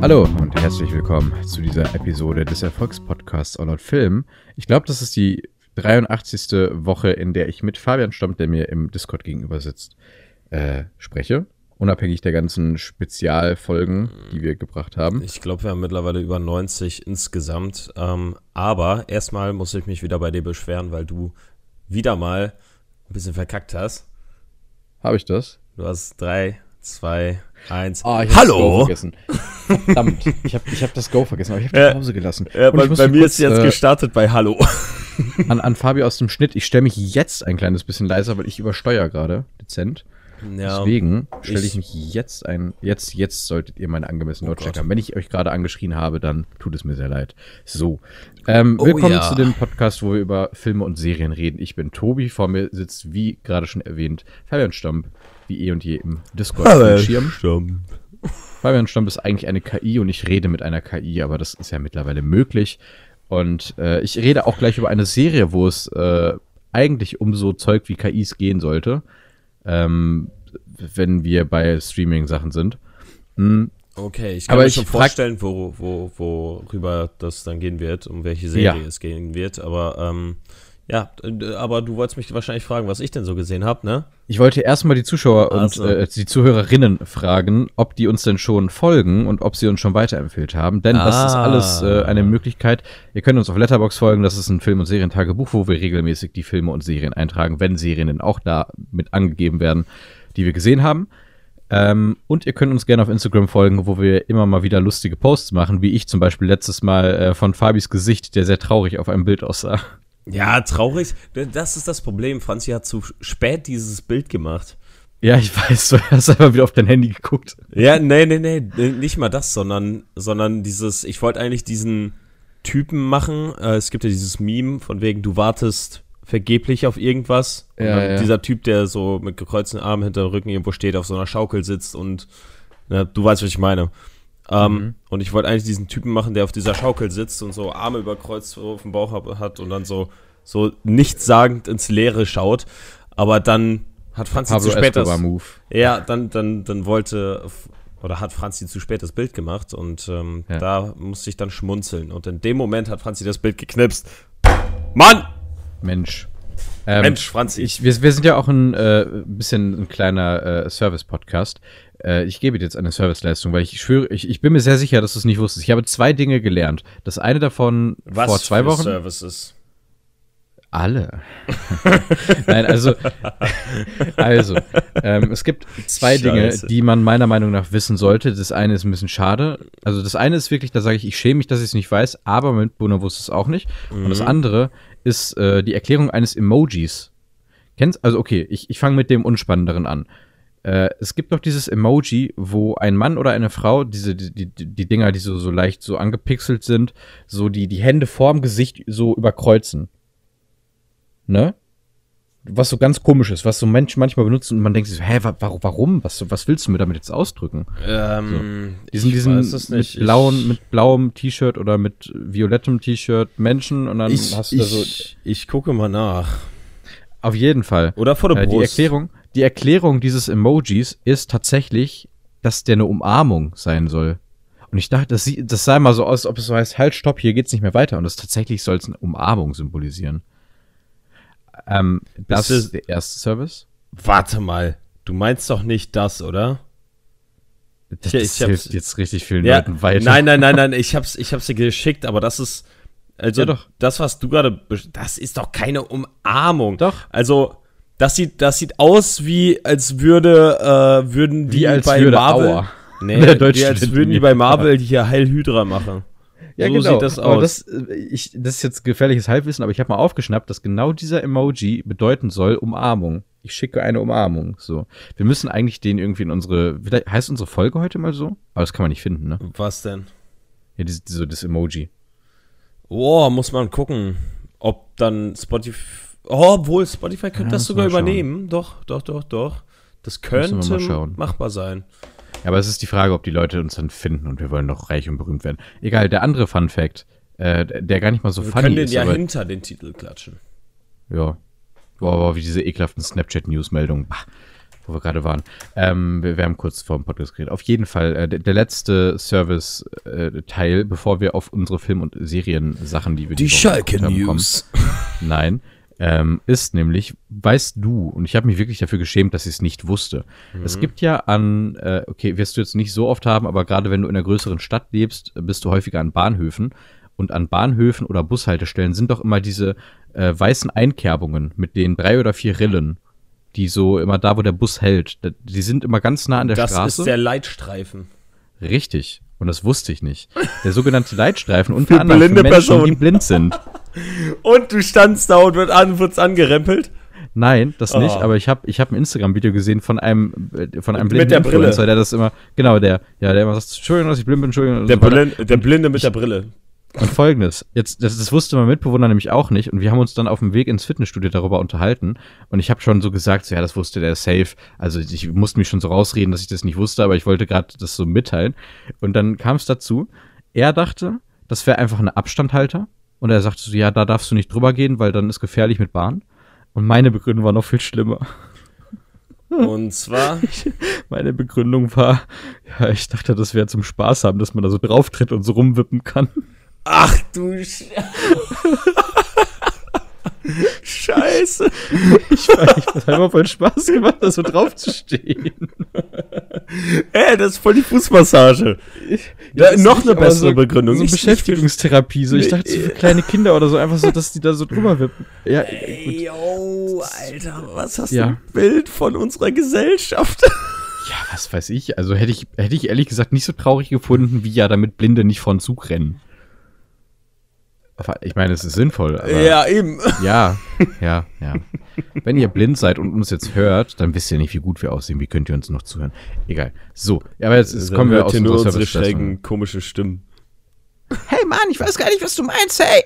Hallo und herzlich willkommen zu dieser Episode des Erfolgspodcasts All Out Film. Ich glaube, das ist die 83. Woche, in der ich mit Fabian Stammt, der mir im Discord gegenüber sitzt, äh, spreche. Unabhängig der ganzen Spezialfolgen, die wir gebracht haben. Ich glaube, wir haben mittlerweile über 90 insgesamt. Ähm, aber erstmal muss ich mich wieder bei dir beschweren, weil du wieder mal ein bisschen verkackt hast. Habe ich das? Du hast drei, zwei, eins. Oh, ich Hallo! Das Go vergessen. Verdammt, ich habe ich hab das Go vergessen, aber ich habe die Pause gelassen. Ja, bei, bei mir kurz, ist jetzt äh, gestartet bei Hallo. An, an Fabio aus dem Schnitt, ich stelle mich jetzt ein kleines bisschen leiser, weil ich übersteuere gerade, dezent. Ja, Deswegen stelle ich, ich, mich jetzt ein. Jetzt, jetzt solltet ihr meine angemessene oh Lautstärke haben. Wenn ich euch gerade angeschrien habe, dann tut es mir sehr leid. So. Ähm, oh, willkommen ja. zu dem Podcast, wo wir über Filme und Serien reden. Ich bin Tobi, vor mir sitzt, wie gerade schon erwähnt, Fabian Stamp, wie eh und je im Discord-Schirm. Stamp. Fabian Stamp ist eigentlich eine KI und ich rede mit einer KI, aber das ist ja mittlerweile möglich. Und äh, ich rede auch gleich über eine Serie, wo es äh, eigentlich um so Zeug wie KIs gehen sollte ähm, wenn wir bei Streaming-Sachen sind. Mhm. Okay, ich kann aber mir schon vorstellen, wo, wo, worüber das dann gehen wird, um welche Serie ja. es gehen wird. Aber ähm, ja, aber du wolltest mich wahrscheinlich fragen, was ich denn so gesehen habe, ne? Ich wollte erstmal die Zuschauer also. und äh, die Zuhörerinnen fragen, ob die uns denn schon folgen und ob sie uns schon weiterempfehlt haben. Denn ah. das ist alles äh, eine Möglichkeit. Ihr könnt uns auf Letterbox folgen. Das ist ein Film- und Serientagebuch, wo wir regelmäßig die Filme und Serien eintragen, wenn Serien denn auch da mit angegeben werden, die wir gesehen haben. Ähm, und ihr könnt uns gerne auf Instagram folgen, wo wir immer mal wieder lustige Posts machen, wie ich zum Beispiel letztes Mal äh, von Fabis Gesicht, der sehr traurig auf einem Bild aussah. Ja, traurig. Das ist das Problem. Franzi hat zu spät dieses Bild gemacht. Ja, ich weiß, du hast einfach wieder auf dein Handy geguckt. Ja, nee, nee, nee, nicht mal das, sondern, sondern dieses, ich wollte eigentlich diesen Typen machen. Äh, es gibt ja dieses Meme von wegen, du wartest vergeblich auf irgendwas. Ja, ja. Dieser Typ, der so mit gekreuzten Armen hinter dem Rücken irgendwo steht, auf so einer Schaukel sitzt und na, du weißt, was ich meine. Ähm, mhm. Und ich wollte eigentlich diesen Typen machen, der auf dieser Schaukel sitzt und so Arme überkreuzt auf dem Bauch hat und dann so, so nichtssagend ins Leere schaut. Aber dann hat Franzi Pablo zu spät das. Move. Ja, dann, dann, dann wollte oder hat Franzi zu spät das Bild gemacht und ähm, ja. da musste ich dann schmunzeln. Und in dem Moment hat Franzi das Bild geknipst. Mann! Mensch. Ähm, Mensch, Franzi. Ich, wir, wir, sind ja auch ein äh, bisschen ein kleiner äh, Service-Podcast. Äh, ich gebe dir jetzt eine Serviceleistung, weil ich schwöre, ich, ich bin mir sehr sicher, dass du es nicht wusstest. Ich habe zwei Dinge gelernt. Das eine davon Was vor zwei für Wochen. Services? Alle. Nein, also, also ähm, es gibt zwei Scheiße. Dinge, die man meiner Meinung nach wissen sollte. Das eine ist ein bisschen schade. Also das eine ist wirklich, da sage ich, ich schäme mich, dass ich es nicht weiß, aber mein Mitbewohner wusste es auch nicht. Mhm. Und das mhm. andere ist äh, die Erklärung eines Emojis. Kennst also okay, ich, ich fange mit dem Unspannenderen an. Äh, es gibt doch dieses Emoji, wo ein Mann oder eine Frau, diese, die, die, die Dinger, die so, so leicht so angepixelt sind, so die, die Hände vorm Gesicht so überkreuzen. Ne? Was so ganz komisch ist, was so Menschen manchmal benutzen und man denkt sich so, hä, wa warum? Was, was willst du mir damit jetzt ausdrücken? Ähm, so. Diesen, diesen mit, blauen, mit blauem T-Shirt oder mit violettem T-Shirt Menschen und dann ich, hast du da so. Ich, ich gucke mal nach. Auf jeden Fall. Oder vor der äh, Die Erklärung, die Erklärung dieses Emojis ist tatsächlich, dass der eine Umarmung sein soll. Und ich dachte, das, das sah mal so aus, ob es so heißt, halt, stopp, hier geht's nicht mehr weiter. Und das tatsächlich soll es eine Umarmung symbolisieren. Ähm, das ist der erste Service. Warte mal, du meinst doch nicht das, oder? Das, ich, ich hilft jetzt richtig vielen ja, Leuten weiter. Nein, nein, nein, nein, ich hab's, ich hab's dir geschickt, aber das ist, also, ja, das, was du gerade, das ist doch keine Umarmung. Doch. Also, das sieht, das sieht aus wie, als würde, äh, würden die als bei Marvel. Auer. Nee, wie als würden die bei Marvel hier Heil Hydra machen. Ja, so genau. sieht das aus. Das, äh, ich, das ist jetzt gefährliches Halbwissen, aber ich habe mal aufgeschnappt, dass genau dieser Emoji bedeuten soll Umarmung. Ich schicke eine Umarmung. So. Wir müssen eigentlich den irgendwie in unsere. Heißt unsere Folge heute mal so? Aber das kann man nicht finden, ne? Was denn? Ja, dieses, so das Emoji. Oh, muss man gucken, ob dann Spotify Oh, obwohl Spotify könnte ja, das sogar übernehmen. Doch, doch, doch, doch. Das könnte machbar sein. Aber es ist die Frage, ob die Leute uns dann finden und wir wollen doch reich und berühmt werden. Egal, der andere Fun Fact, äh, der gar nicht mal so wir funny ist. Wir können den ja hinter den Titel klatschen. Ja. Boah, aber wie diese ekelhaften Snapchat-News-Meldungen. wo wir gerade waren. Ähm, wir, wir, haben kurz vor dem Podcast geredet. Auf jeden Fall, äh, der, der, letzte Service-Teil, äh, bevor wir auf unsere Film- und Seriensachen, die wir die, die Schalke News. Nein. Ähm, ist nämlich, weißt du, und ich habe mich wirklich dafür geschämt, dass ich es nicht wusste. Mhm. Es gibt ja an, äh, okay, wirst du jetzt nicht so oft haben, aber gerade wenn du in einer größeren Stadt lebst, bist du häufiger an Bahnhöfen. Und an Bahnhöfen oder Bushaltestellen sind doch immer diese äh, weißen Einkerbungen mit den drei oder vier Rillen die so immer da, wo der Bus hält, die sind immer ganz nah an der das Straße. Das ist der Leitstreifen. Richtig. Und das wusste ich nicht. Der sogenannte Leitstreifen unter für anderem für Menschen, Person. die blind sind. Und du standst da und wird an, wurd's angerempelt? Nein, das oh. nicht, aber ich habe ich hab ein Instagram-Video gesehen von einem, äh, von einem blinden Influencer, der das immer, genau, der, ja, der immer sagt, Entschuldigung, dass ich blind bin, Entschuldigung. Der, Blind, der Blinde mit der Brille. Und folgendes, jetzt, das, das wusste mein Mitbewohner nämlich auch nicht und wir haben uns dann auf dem Weg ins Fitnessstudio darüber unterhalten und ich habe schon so gesagt, so, ja, das wusste der safe. Also ich musste mich schon so rausreden, dass ich das nicht wusste, aber ich wollte gerade das so mitteilen. Und dann kam es dazu, er dachte, das wäre einfach ein Abstandhalter und er sagte so, ja, da darfst du nicht drüber gehen, weil dann ist gefährlich mit Bahn. Und meine Begründung war noch viel schlimmer. Und zwar? meine Begründung war, ja, ich dachte, das wäre zum Spaß haben, dass man da so drauf tritt und so rumwippen kann. Ach du Sch Scheiße. Ich, war, ich hat immer voll Spaß gemacht, da so drauf zu stehen. Ey, das ist voll die Fußmassage. Ja, noch eine bessere so, Begründung. So Beschäftigungstherapie. So. Ich dachte, so für kleine Kinder oder so, einfach so, dass die da so drüber wippen. Ja, Ey, yo, Alter, was hast ja. du ein Bild von unserer Gesellschaft? Ja, was weiß ich. Also hätte ich, hätte ich ehrlich gesagt nicht so traurig gefunden, wie ja damit Blinde nicht vor den Zug rennen. Ich meine, es ist sinnvoll. ja, eben. Ja, ja, ja. Wenn ihr blind seid und uns jetzt hört, dann wisst ihr nicht, wie gut wir aussehen. Wie könnt ihr uns noch zuhören? Egal. So, aber jetzt, jetzt kommen wir aus nur unsere schrägen, komische Stimmen. Hey Mann, ich weiß gar nicht, was du meinst, hey!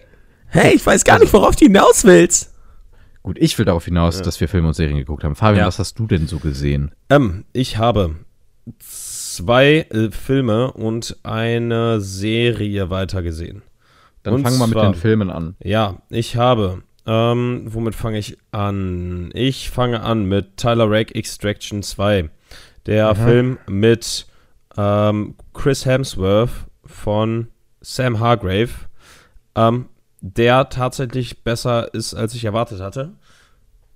Hey, ich weiß gar nicht, worauf du hinaus willst. Gut, ich will darauf hinaus, ja. dass wir Filme und Serien geguckt haben. Fabian, ja. was hast du denn so gesehen? Ähm, ich habe zwei äh, Filme und eine Serie weitergesehen. Dann fangen wir mit den Filmen an. Ja, ich habe. Ähm, womit fange ich an? Ich fange an mit Tyler Rake Extraction 2. Der Aha. Film mit ähm, Chris Hemsworth von Sam Hargrave, ähm, der tatsächlich besser ist, als ich erwartet hatte.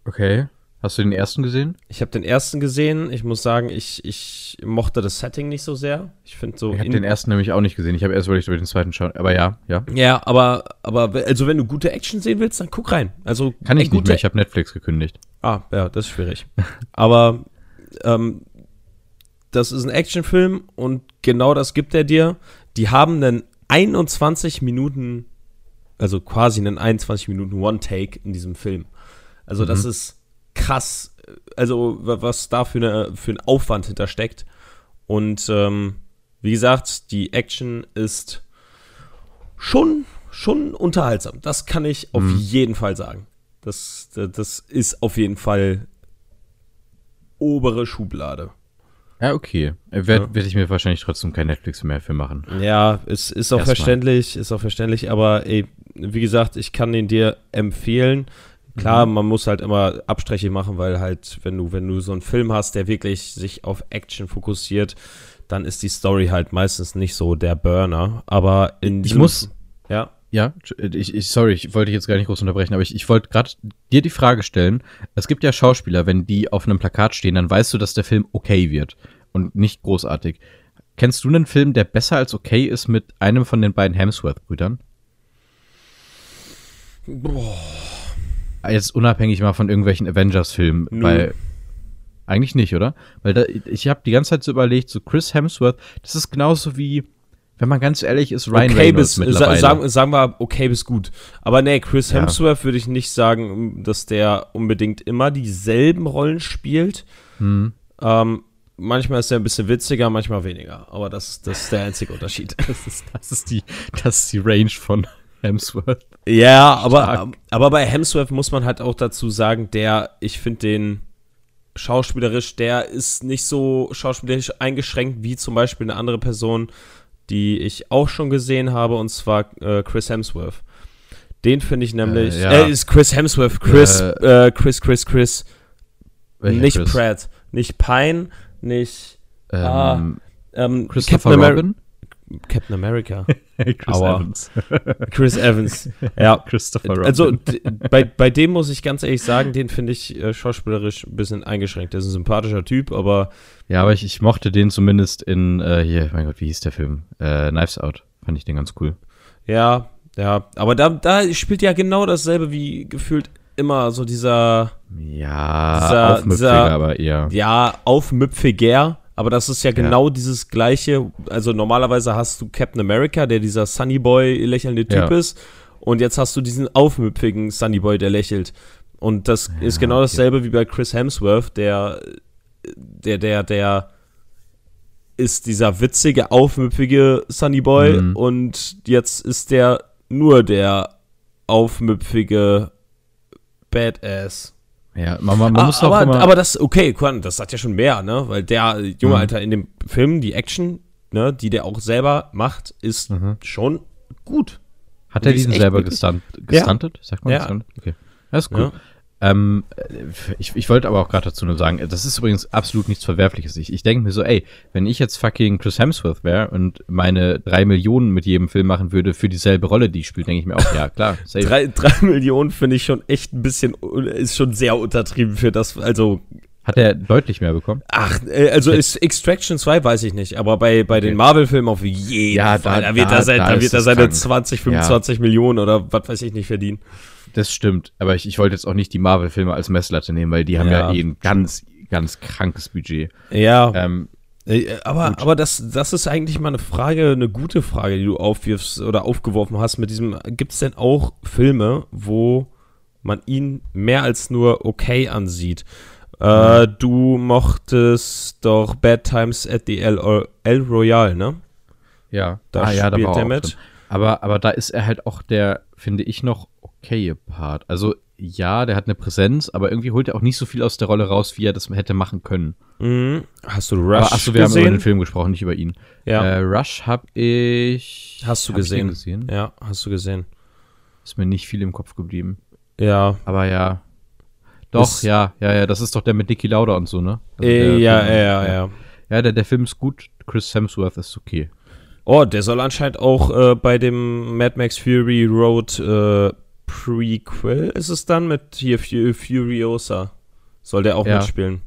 Okay. Hast du den ersten gesehen? Ich habe den ersten gesehen. Ich muss sagen, ich, ich mochte das Setting nicht so sehr. Ich finde so. Ich habe den ersten nämlich auch nicht gesehen. Ich habe erst überlegt, ich den zweiten schauen. Aber ja, ja. Ja, aber, aber also wenn du gute Action sehen willst, dann guck rein. Also kann ich nicht mehr. Ich habe Netflix gekündigt. Ah, ja, das ist schwierig. aber ähm, das ist ein Actionfilm und genau das gibt er dir. Die haben einen 21 Minuten, also quasi einen 21 Minuten One-Take in diesem Film. Also mhm. das ist krass, also was da für, eine, für ein Aufwand hintersteckt. Und ähm, wie gesagt, die Action ist schon, schon unterhaltsam. Das kann ich auf mhm. jeden Fall sagen. Das, das ist auf jeden Fall obere Schublade. Ja, okay. Werde ja. werd ich mir wahrscheinlich trotzdem kein Netflix mehr für machen. Ja, es ist auch Erstmal. verständlich, ist auch verständlich, aber ey, wie gesagt, ich kann den dir empfehlen. Klar, mhm. man muss halt immer Abstriche machen, weil halt, wenn du, wenn du so einen Film hast, der wirklich sich auf Action fokussiert, dann ist die Story halt meistens nicht so der Burner. Aber in Ich muss. Ja. Ja, ich, ich, sorry, ich wollte jetzt gar nicht groß unterbrechen, aber ich, ich wollte gerade dir die Frage stellen. Es gibt ja Schauspieler, wenn die auf einem Plakat stehen, dann weißt du, dass der Film okay wird und nicht großartig. Kennst du einen Film, der besser als okay ist mit einem von den beiden Hemsworth-Brüdern? Boah Jetzt unabhängig mal von irgendwelchen Avengers-Filmen, weil eigentlich nicht, oder? Weil da, ich habe die ganze Zeit so überlegt, so Chris Hemsworth, das ist genauso wie, wenn man ganz ehrlich ist, Ryan okay Reynolds bis, mittlerweile. Sagen, sagen wir, okay bis gut. Aber nee, Chris Hemsworth ja. würde ich nicht sagen, dass der unbedingt immer dieselben Rollen spielt. Hm. Ähm, manchmal ist er ein bisschen witziger, manchmal weniger. Aber das, das ist der einzige Unterschied. Das ist, das ist, die, das ist die Range von Hemsworth. Ja, aber, aber bei Hemsworth muss man halt auch dazu sagen, der, ich finde den schauspielerisch, der ist nicht so schauspielerisch eingeschränkt wie zum Beispiel eine andere Person, die ich auch schon gesehen habe, und zwar äh, Chris Hemsworth. Den finde ich nämlich. Äh, ja. äh, ist Chris Hemsworth, Chris, äh, äh Chris, Chris, Chris. Nicht Chris? Pratt. nicht Pine, nicht ähm, ah, ähm, Christopher Robin? Captain America. Chris Aua. Evans. Chris Evans. Ja. Christopher Robin. Also bei, bei dem muss ich ganz ehrlich sagen, den finde ich äh, schauspielerisch ein bisschen eingeschränkt. Der ist ein sympathischer Typ, aber. Ja, aber ich, ich mochte den zumindest in, äh, hier, mein Gott, wie hieß der Film? Äh, Knives Out. Fand ich den ganz cool. Ja, ja. Aber da, da spielt ja genau dasselbe wie gefühlt immer so dieser. Ja, dieser, aufmüpfiger, dieser, aber eher. Ja, aufmüpfiger aber das ist ja genau ja. dieses gleiche. Also normalerweise hast du Captain America, der dieser Sunny Boy lächelnde Typ ja. ist. Und jetzt hast du diesen aufmüpfigen Sunny Boy, der lächelt. Und das ja, ist genau dasselbe wie bei Chris Hemsworth, der, der, der, der ist dieser witzige, aufmüpfige Sunny Boy. Mhm. Und jetzt ist der nur der aufmüpfige Badass. Ja, man, man, man muss aber, immer aber das, okay, das sagt ja schon mehr, ne? Weil der junge mhm. Alter in dem Film, die Action, ne, die der auch selber macht, ist mhm. schon gut. Hat er diesen selber gestunt, gestuntet? Ja. Sagt man ja. Gestuntet? Okay. Das ist gut. Ja. Ähm, ich, ich wollte aber auch gerade dazu nur sagen, das ist übrigens absolut nichts Verwerfliches. Ich, ich denke mir so, ey, wenn ich jetzt fucking Chris Hemsworth wäre und meine drei Millionen mit jedem Film machen würde für dieselbe Rolle, die ich spiele, denke ich mir auch, ja, klar. drei, drei Millionen finde ich schon echt ein bisschen, ist schon sehr untertrieben für das, also hat er deutlich mehr bekommen? Ach, äh, also ist Extraction 2 weiß ich nicht, aber bei, bei den Marvel-Filmen auf jeden ja, Fall. Da, da wird da, er, sein, da wird er seine krank. 20, 25 ja. Millionen oder was weiß ich nicht verdienen. Das stimmt, aber ich, ich wollte jetzt auch nicht die Marvel-Filme als Messlatte nehmen, weil die haben ja, ja eh ein ganz, ganz krankes Budget. Ja. Ähm, äh, aber, aber das, das ist eigentlich mal eine Frage, eine gute Frage, die du aufwirfst oder aufgeworfen hast mit diesem, gibt es denn auch Filme, wo man ihn mehr als nur okay ansieht? Äh, mhm. du mochtest doch Bad Times at the El, El Royale, ne? Ja, da ah, spielt ja, da er mit. Aber, aber da ist er halt auch der, finde ich, noch okaye Part. Also ja, der hat eine Präsenz, aber irgendwie holt er auch nicht so viel aus der Rolle raus, wie er das hätte machen können. Mhm. Hast du Rush aber, achso, wir gesehen? haben über den Film gesprochen, nicht über ihn. Ja. Äh, Rush habe ich. Hast du gesehen? gesehen? Ja, hast du gesehen. Ist mir nicht viel im Kopf geblieben. Ja. Aber ja. Doch, ist ja, ja, ja, das ist doch der mit Nicky Lauda und so, ne? Äh, ja, Film, ja, ja, ja. Ja, der, der Film ist gut. Chris Hemsworth ist okay. Oh, der soll anscheinend auch äh, bei dem Mad Max Fury Road äh, Prequel ist es dann mit hier Furiosa. Soll der auch ja. mitspielen?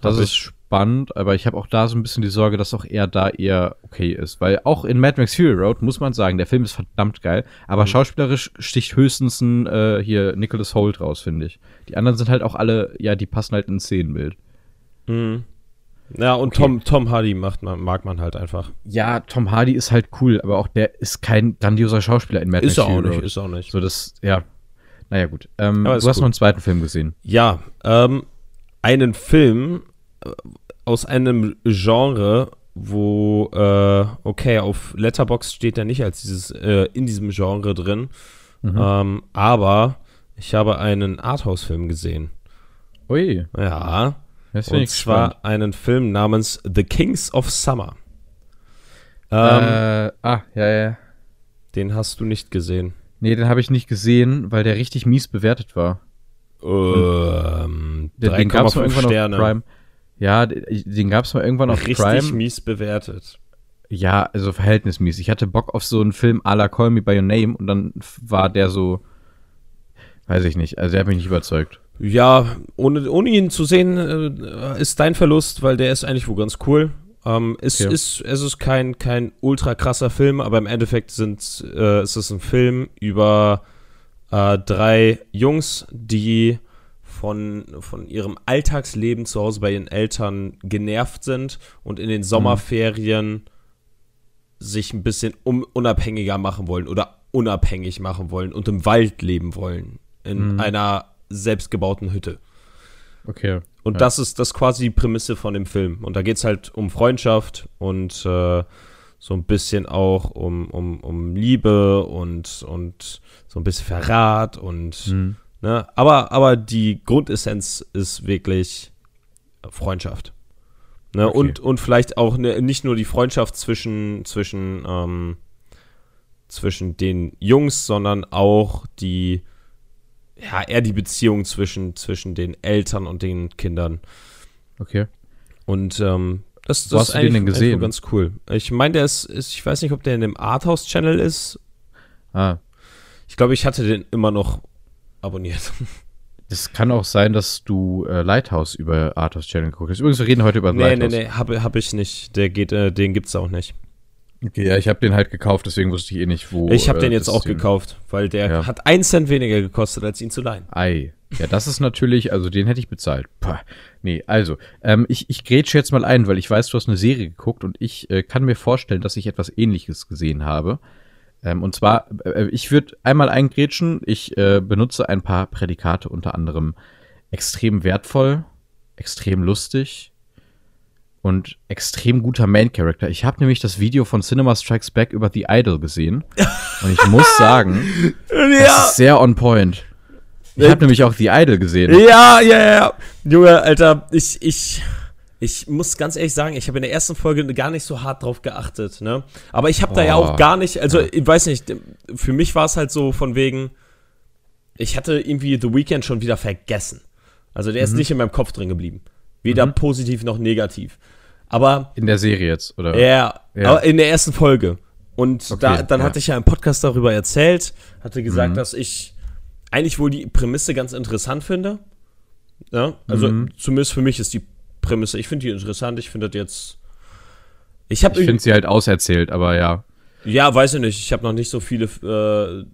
Das Hab ist spannend, aber ich habe auch da so ein bisschen die Sorge, dass auch er da eher okay ist. Weil auch in Mad Max Fury Road muss man sagen, der Film ist verdammt geil, aber mhm. schauspielerisch sticht höchstens ein äh, hier Nicholas Holt raus, finde ich. Die anderen sind halt auch alle, ja, die passen halt ins Szenenbild. Mhm. Ja, und okay. Tom, Tom Hardy macht man, mag man halt einfach. Ja, Tom Hardy ist halt cool, aber auch der ist kein grandioser Schauspieler in Mad Max. Ist er auch nicht, ist auch nicht. So, das, ja. Naja, gut. Ähm, du hast gut. noch einen zweiten Film gesehen. Ja, ähm, einen Film äh, aus einem Genre, wo, äh, okay, auf Letterbox steht er nicht als dieses, äh, in diesem Genre drin, mhm. ähm, aber ich habe einen Arthouse-Film gesehen. Ui. Ja. Und zwar spannend. einen Film namens The Kings of Summer. Ähm, äh, ah, ja, ja. Den hast du nicht gesehen. Nee, den habe ich nicht gesehen, weil der richtig mies bewertet war. Ähm, den, den gab es irgendwann Sterne. auf Prime. Ja, den gab es mal irgendwann auf richtig Prime. Richtig mies bewertet. Ja, also verhältnismäßig. Ich hatte Bock auf so einen Film à la Call Me By Your Name und dann war der so, weiß ich nicht, also der hat mich nicht überzeugt. Ja, ohne, ohne ihn zu sehen, äh, ist dein Verlust, weil der ist eigentlich wo ganz cool. Ähm, ist, okay. ist, es ist kein, kein ultra krasser Film, aber im Endeffekt sind, äh, ist es ein Film über äh, drei Jungs, die von, von ihrem Alltagsleben zu Hause bei ihren Eltern genervt sind und in den mhm. Sommerferien mhm. sich ein bisschen um, unabhängiger machen wollen oder unabhängig machen wollen und im Wald leben wollen. In mhm. einer selbstgebauten Hütte. Okay. Und ja. das ist das quasi die Prämisse von dem Film. Und da geht es halt um Freundschaft und äh, so ein bisschen auch um, um, um Liebe und, und so ein bisschen Verrat und mhm. ne, aber, aber die Grundessenz ist wirklich Freundschaft. Ne, okay. und, und vielleicht auch ne, nicht nur die Freundschaft zwischen, zwischen, ähm, zwischen den Jungs, sondern auch die ja, eher die Beziehung zwischen, zwischen den Eltern und den Kindern. Okay. Und ähm, das, das ist eigentlich, den gesehen? ganz cool. Ich meine, der ist, ist, ich weiß nicht, ob der in dem Arthouse-Channel ist. Ah. Ich glaube, ich hatte den immer noch abonniert. Es kann auch sein, dass du äh, Lighthouse über Arthurs Channel geguckt hast. Übrigens, wir reden heute über nee, Lighthouse. Nee, nee, nee, habe hab ich nicht. Der geht, äh, den gibt's auch nicht. Okay, ja, ich habe den halt gekauft, deswegen wusste ich eh nicht, wo. Ich habe äh, den jetzt auch gekauft, weil der ja. hat einen Cent weniger gekostet, als ihn zu leihen. Ei. Ja, das ist natürlich, also den hätte ich bezahlt. Pah. Nee, also, ähm, ich, ich grätsche jetzt mal ein, weil ich weiß, du hast eine Serie geguckt und ich äh, kann mir vorstellen, dass ich etwas ähnliches gesehen habe. Ähm, und zwar, äh, ich würde einmal eingrätschen, ich äh, benutze ein paar Prädikate, unter anderem extrem wertvoll, extrem lustig und extrem guter Main Character. Ich habe nämlich das Video von Cinema Strikes Back über The Idol gesehen und ich muss sagen, ja. das ist sehr on point. Ich habe nämlich auch The Idol gesehen. Ja, ja, ja. Junge, Alter, ich, ich, ich muss ganz ehrlich sagen, ich habe in der ersten Folge gar nicht so hart drauf geachtet, ne? Aber ich habe da ja auch gar nicht, also ich weiß nicht, für mich war es halt so von wegen, ich hatte irgendwie The Weeknd schon wieder vergessen. Also der mhm. ist nicht in meinem Kopf drin geblieben. Weder mhm. positiv noch negativ. Aber. In der Serie jetzt, oder? Ja, ja. aber in der ersten Folge. Und okay, da, dann ja. hatte ich ja im Podcast darüber erzählt, hatte gesagt, mhm. dass ich eigentlich wohl die Prämisse ganz interessant finde. Ja, also mhm. zumindest für mich ist die Prämisse, ich finde die interessant, ich finde das jetzt. Ich, ich finde sie halt auserzählt, aber ja. Ja, weiß ich nicht. Ich habe noch nicht so viele äh,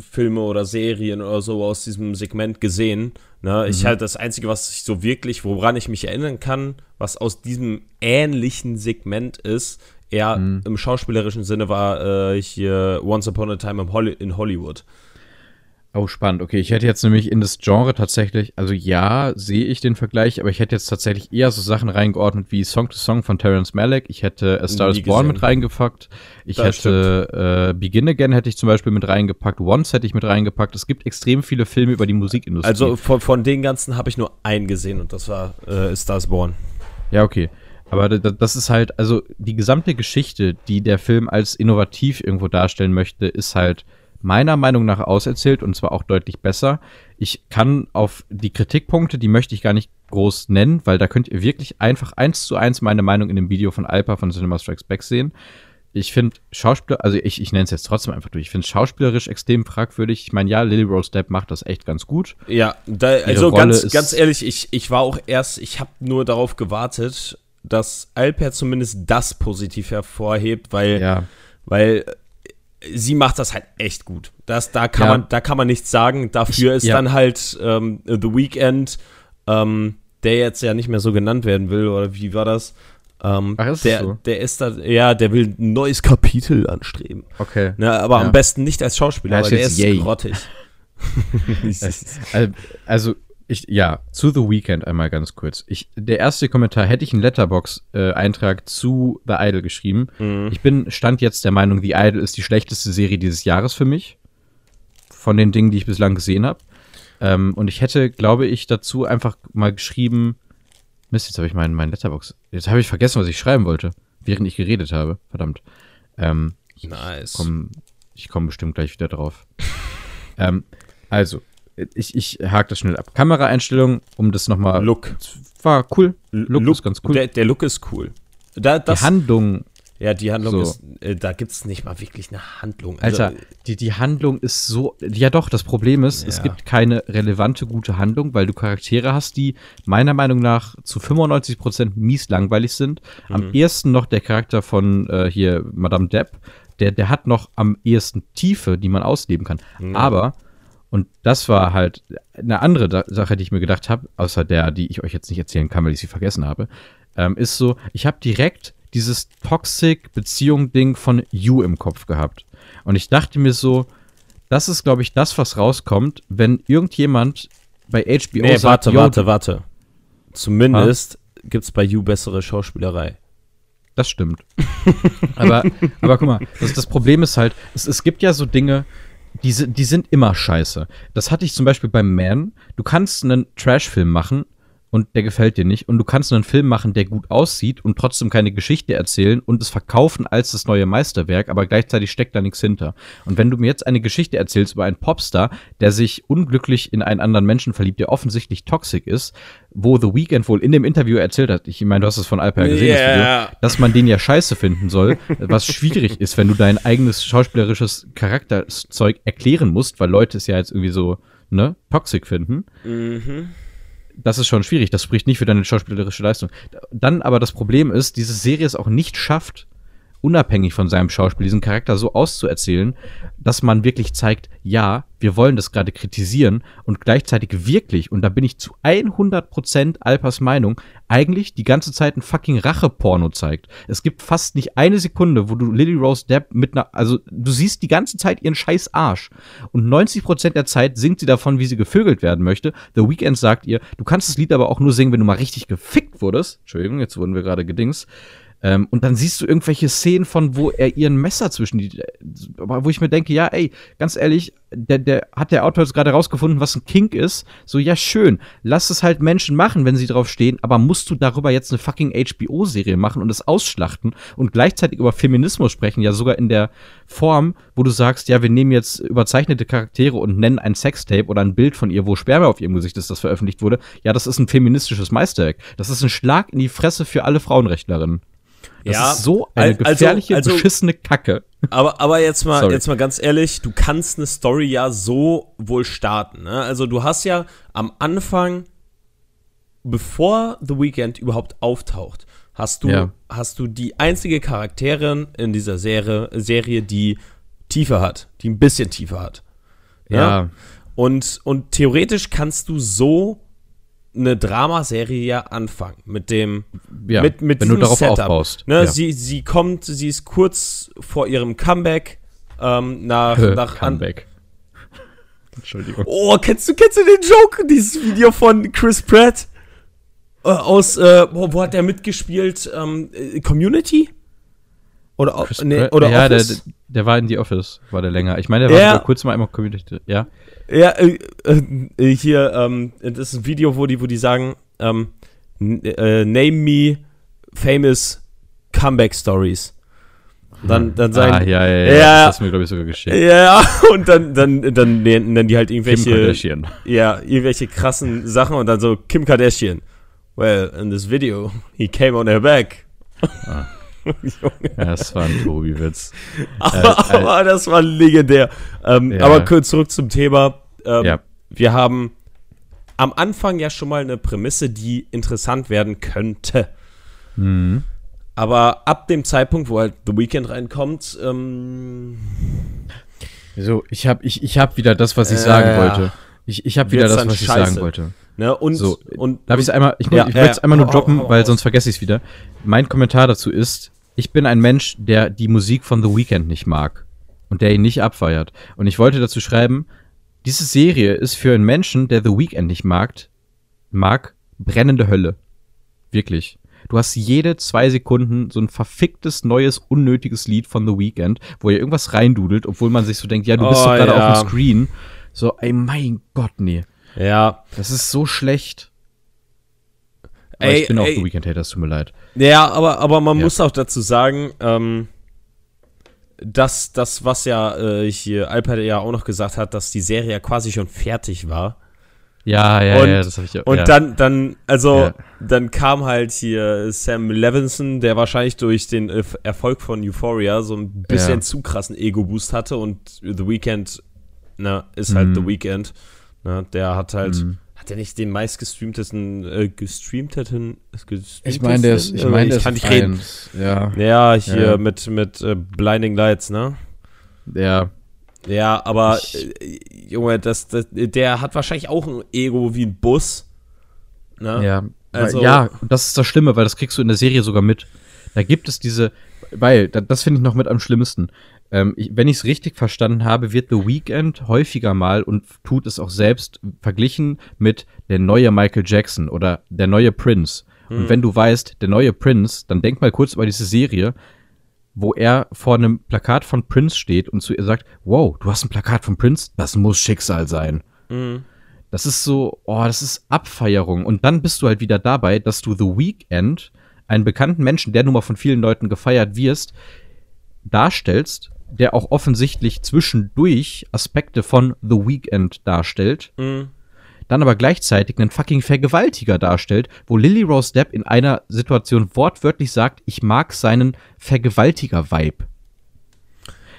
Filme oder Serien oder so aus diesem Segment gesehen. Ne? Mhm. Ich halt das Einzige, was ich so wirklich, woran ich mich erinnern kann, was aus diesem ähnlichen Segment ist, eher mhm. im schauspielerischen Sinne war äh, hier Once Upon a Time in Hollywood. Oh, spannend. Okay, ich hätte jetzt nämlich in das Genre tatsächlich, also ja, sehe ich den Vergleich, aber ich hätte jetzt tatsächlich eher so Sachen reingeordnet wie Song to Song von Terence Malick. Ich hätte A Star is Born mit reingepackt. Ich das hätte äh, Begin Again hätte ich zum Beispiel mit reingepackt. Once hätte ich mit reingepackt. Es gibt extrem viele Filme über die Musikindustrie. Also von, von den ganzen habe ich nur einen gesehen und das war äh, A Star is Born. Ja, okay. Aber das ist halt, also die gesamte Geschichte, die der Film als innovativ irgendwo darstellen möchte, ist halt meiner Meinung nach auserzählt und zwar auch deutlich besser. Ich kann auf die Kritikpunkte, die möchte ich gar nicht groß nennen, weil da könnt ihr wirklich einfach eins zu eins meine Meinung in dem Video von Alpa von Cinema Strikes Back sehen. Ich finde Schauspieler, also ich, ich nenne es jetzt trotzdem einfach durch. Ich finde schauspielerisch extrem fragwürdig. Ich meine, ja, Lily Rose Depp macht das echt ganz gut. Ja, da, also ganz, ganz ehrlich, ich, ich war auch erst, ich habe nur darauf gewartet, dass Alper zumindest das positiv hervorhebt, weil, ja. weil sie macht das halt echt gut. Das, da, kann ja. man, da kann man nichts sagen. Dafür ich, ist ja. dann halt ähm, The Weeknd, ähm, der jetzt ja nicht mehr so genannt werden will, oder wie war das? Ähm, Ach, ist der, so? der ist da, ja, der will ein neues Kapitel anstreben. Okay. Ne, aber ja. am besten nicht als Schauspieler, weil der ist yay. grottig. also, ich, ja, zu The Weekend einmal ganz kurz. Ich, der erste Kommentar hätte ich einen Letterbox-Eintrag zu The Idol geschrieben. Mhm. Ich bin, stand jetzt der Meinung, The Idol ist die schlechteste Serie dieses Jahres für mich. Von den Dingen, die ich bislang gesehen habe. Ähm, und ich hätte, glaube ich, dazu einfach mal geschrieben, Mist, jetzt habe ich meinen mein Letterbox. Jetzt habe ich vergessen, was ich schreiben wollte, während ich geredet habe. Verdammt. Ähm, nice. Ich komme komm bestimmt gleich wieder drauf. ähm, also, ich, ich hake das schnell ab. Kameraeinstellung, um das nochmal. Look. War cool. Look, Look ist ganz cool. Der, der, Look ist cool. Da, das, die Handlung. Ja, die Handlung so. ist, äh, da gibt es nicht mal wirklich eine Handlung. Also, Alter, die, die Handlung ist so, ja doch, das Problem ist, ja. es gibt keine relevante, gute Handlung, weil du Charaktere hast, die meiner Meinung nach zu 95% mies langweilig sind. Mhm. Am ehesten noch der Charakter von äh, hier Madame Depp, der, der hat noch am ehesten Tiefe, die man ausleben kann. Mhm. Aber und das war halt eine andere Sache, die ich mir gedacht habe, außer der, die ich euch jetzt nicht erzählen kann, weil ich sie vergessen habe, ähm, ist so, ich habe direkt dieses Toxic-Beziehung-Ding von You im Kopf gehabt. Und ich dachte mir so, das ist, glaube ich, das, was rauskommt, wenn irgendjemand bei HBO nee, sagt, warte, warte, warte. Zumindest ah? gibt es bei You bessere Schauspielerei. Das stimmt. aber, aber guck mal, das, das Problem ist halt, es, es gibt ja so Dinge, die, die sind immer scheiße. Das hatte ich zum Beispiel beim Man. Du kannst einen Trash-Film machen und der gefällt dir nicht und du kannst einen Film machen, der gut aussieht und trotzdem keine Geschichte erzählen und es verkaufen als das neue Meisterwerk, aber gleichzeitig steckt da nichts hinter. Und wenn du mir jetzt eine Geschichte erzählst über einen Popstar, der sich unglücklich in einen anderen Menschen verliebt, der offensichtlich toxisch ist, wo The Weeknd wohl in dem Interview erzählt hat, ich meine, du hast es von Alper gesehen, yeah. das Video, dass man den ja scheiße finden soll, was schwierig ist, wenn du dein eigenes schauspielerisches Charakterzeug erklären musst, weil Leute es ja jetzt irgendwie so, ne, toxisch finden. Mhm das ist schon schwierig. Das spricht nicht für deine schauspielerische Leistung. Dann aber das Problem ist, diese Serie es auch nicht schafft, unabhängig von seinem Schauspiel diesen Charakter so auszuerzählen, dass man wirklich zeigt, ja, wir wollen das gerade kritisieren und gleichzeitig wirklich, und da bin ich zu 100% Alpers Meinung, eigentlich die ganze Zeit ein fucking Rache-Porno zeigt. Es gibt fast nicht eine Sekunde, wo du Lily Rose Depp mit einer, also du siehst die ganze Zeit ihren scheiß Arsch. Und 90% der Zeit singt sie davon, wie sie gevögelt werden möchte. The Weeknd sagt ihr, du kannst das Lied aber auch nur singen, wenn du mal richtig gefickt wurdest. Entschuldigung, jetzt wurden wir gerade gedings. Ähm, und dann siehst du irgendwelche Szenen von, wo er ihren Messer zwischen die, wo ich mir denke, ja, ey, ganz ehrlich, der, der hat der Autor jetzt gerade rausgefunden, was ein Kink ist. So, ja, schön. Lass es halt Menschen machen, wenn sie drauf stehen, aber musst du darüber jetzt eine fucking HBO-Serie machen und es ausschlachten und gleichzeitig über Feminismus sprechen, ja sogar in der Form, wo du sagst, ja, wir nehmen jetzt überzeichnete Charaktere und nennen ein Sextape oder ein Bild von ihr, wo Sperma auf ihrem Gesicht ist, das veröffentlicht wurde. Ja, das ist ein feministisches Meisterwerk. Das ist ein Schlag in die Fresse für alle Frauenrechtlerinnen. Das ja, ist so eine also, gefährliche, also, beschissene Kacke. Aber, aber jetzt mal, jetzt mal ganz ehrlich, du kannst eine Story ja so wohl starten. Ne? Also du hast ja am Anfang, bevor The Weeknd überhaupt auftaucht, hast du, ja. hast du die einzige Charakterin in dieser Serie, Serie, die Tiefe hat, die ein bisschen Tiefe hat. Ja. ja. Und, und theoretisch kannst du so eine Dramaserie anfangen mit dem ja, mit, mit wenn du darauf Setup. aufbaust. Ne, ja. sie, sie kommt, sie ist kurz vor ihrem Comeback ähm, nach, nach Comeback. Entschuldigung. Oh, kennst du, kennst du den Joke? Dieses Video von Chris Pratt? Äh, aus, äh, wo, wo, hat der mitgespielt? Ähm, äh, Community? Oder, Chris nee, oder ja? Der, der war in The Office, war der länger. Ich meine, der war ja. kurz mal einmal Community, ja. Ja, äh, äh, hier, ähm, das ist ein Video, wo die, wo die sagen, ähm, äh, name me famous comeback stories. Dann, dann sagen, ah, ja, ja, ja, ja, das ist mir, glaube ich, sogar geschehen. Ja, und dann, dann, dann nennen die halt irgendwelche, Kim Kardashian. ja, irgendwelche krassen Sachen und dann so, Kim Kardashian. Well, in this video, he came on her back. Ah. Ja, das war ein Tobi-Witz. aber, äh, aber das war legendär. Ähm, ja. Aber kurz zurück zum Thema. Ähm, ja. Wir haben am Anfang ja schon mal eine Prämisse, die interessant werden könnte. Mhm. Aber ab dem Zeitpunkt, wo halt The Weekend reinkommt, ähm so, ich habe ich, ich hab wieder das, was ich äh, sagen wollte. Ich, ich habe wieder das, was ich sagen wollte. Ne? Und, so, und darf ich es einmal, ich, ja, ich wollte es einmal nur droppen, weil sonst vergesse ich es wieder. Mein Kommentar dazu ist, ich bin ein Mensch, der die Musik von The Weeknd nicht mag und der ihn nicht abfeiert. Und ich wollte dazu schreiben, diese Serie ist für einen Menschen, der The Weeknd nicht mag, mag brennende Hölle. Wirklich. Du hast jede zwei Sekunden so ein verficktes, neues, unnötiges Lied von The Weeknd, wo er irgendwas reindudelt, obwohl man sich so denkt, ja, du bist oh, doch gerade ja. auf dem Screen. So, ey, mein Gott, nee. Ja. Das ist so schlecht. Aber ey, ich bin ey, auch The Weekend Hater, es tut mir leid. Ja, aber, aber man ja. muss auch dazu sagen, ähm, dass das, was ja äh, hier Alper ja auch noch gesagt hat, dass die Serie ja quasi schon fertig war. Ja, ja, und, ja, das habe ich auch. Und ja. dann, dann, also, ja. dann kam halt hier Sam Levinson, der wahrscheinlich durch den Erfolg von Euphoria so ein bisschen ja. zu krassen Ego-Boost hatte und The Weeknd, ne, ist halt mhm. The Weeknd. Ne, der hat halt, mhm. hat er nicht den meistgestreamtesten, äh, gestreamteten, gestreamtesten? Ich meine, der ist, ich meine, der ich kann nicht reden. Ja. Ja, hier ja. mit, mit äh, Blinding Lights, ne? Ja. Ja, aber, ich, äh, Junge, das, das, der hat wahrscheinlich auch ein Ego wie ein Bus. Ne? Ja. Also, ja, das ist das Schlimme, weil das kriegst du in der Serie sogar mit. Da gibt es diese, weil, das finde ich noch mit am schlimmsten. Ähm, ich, wenn ich es richtig verstanden habe, wird The Weeknd häufiger mal und tut es auch selbst verglichen mit der neue Michael Jackson oder der neue Prince. Hm. Und wenn du weißt, der neue Prince, dann denk mal kurz über diese Serie, wo er vor einem Plakat von Prince steht und zu ihr sagt, wow, du hast ein Plakat von Prince? Das muss Schicksal sein. Mhm. Das ist so, oh, das ist Abfeierung. Und dann bist du halt wieder dabei, dass du The Weeknd, einen bekannten Menschen, der nun mal von vielen Leuten gefeiert wirst, darstellst, der auch offensichtlich zwischendurch Aspekte von The Weeknd darstellt. Mhm. Dann aber gleichzeitig einen fucking Vergewaltiger darstellt, wo Lily Rose Depp in einer Situation wortwörtlich sagt, ich mag seinen Vergewaltiger-Vibe.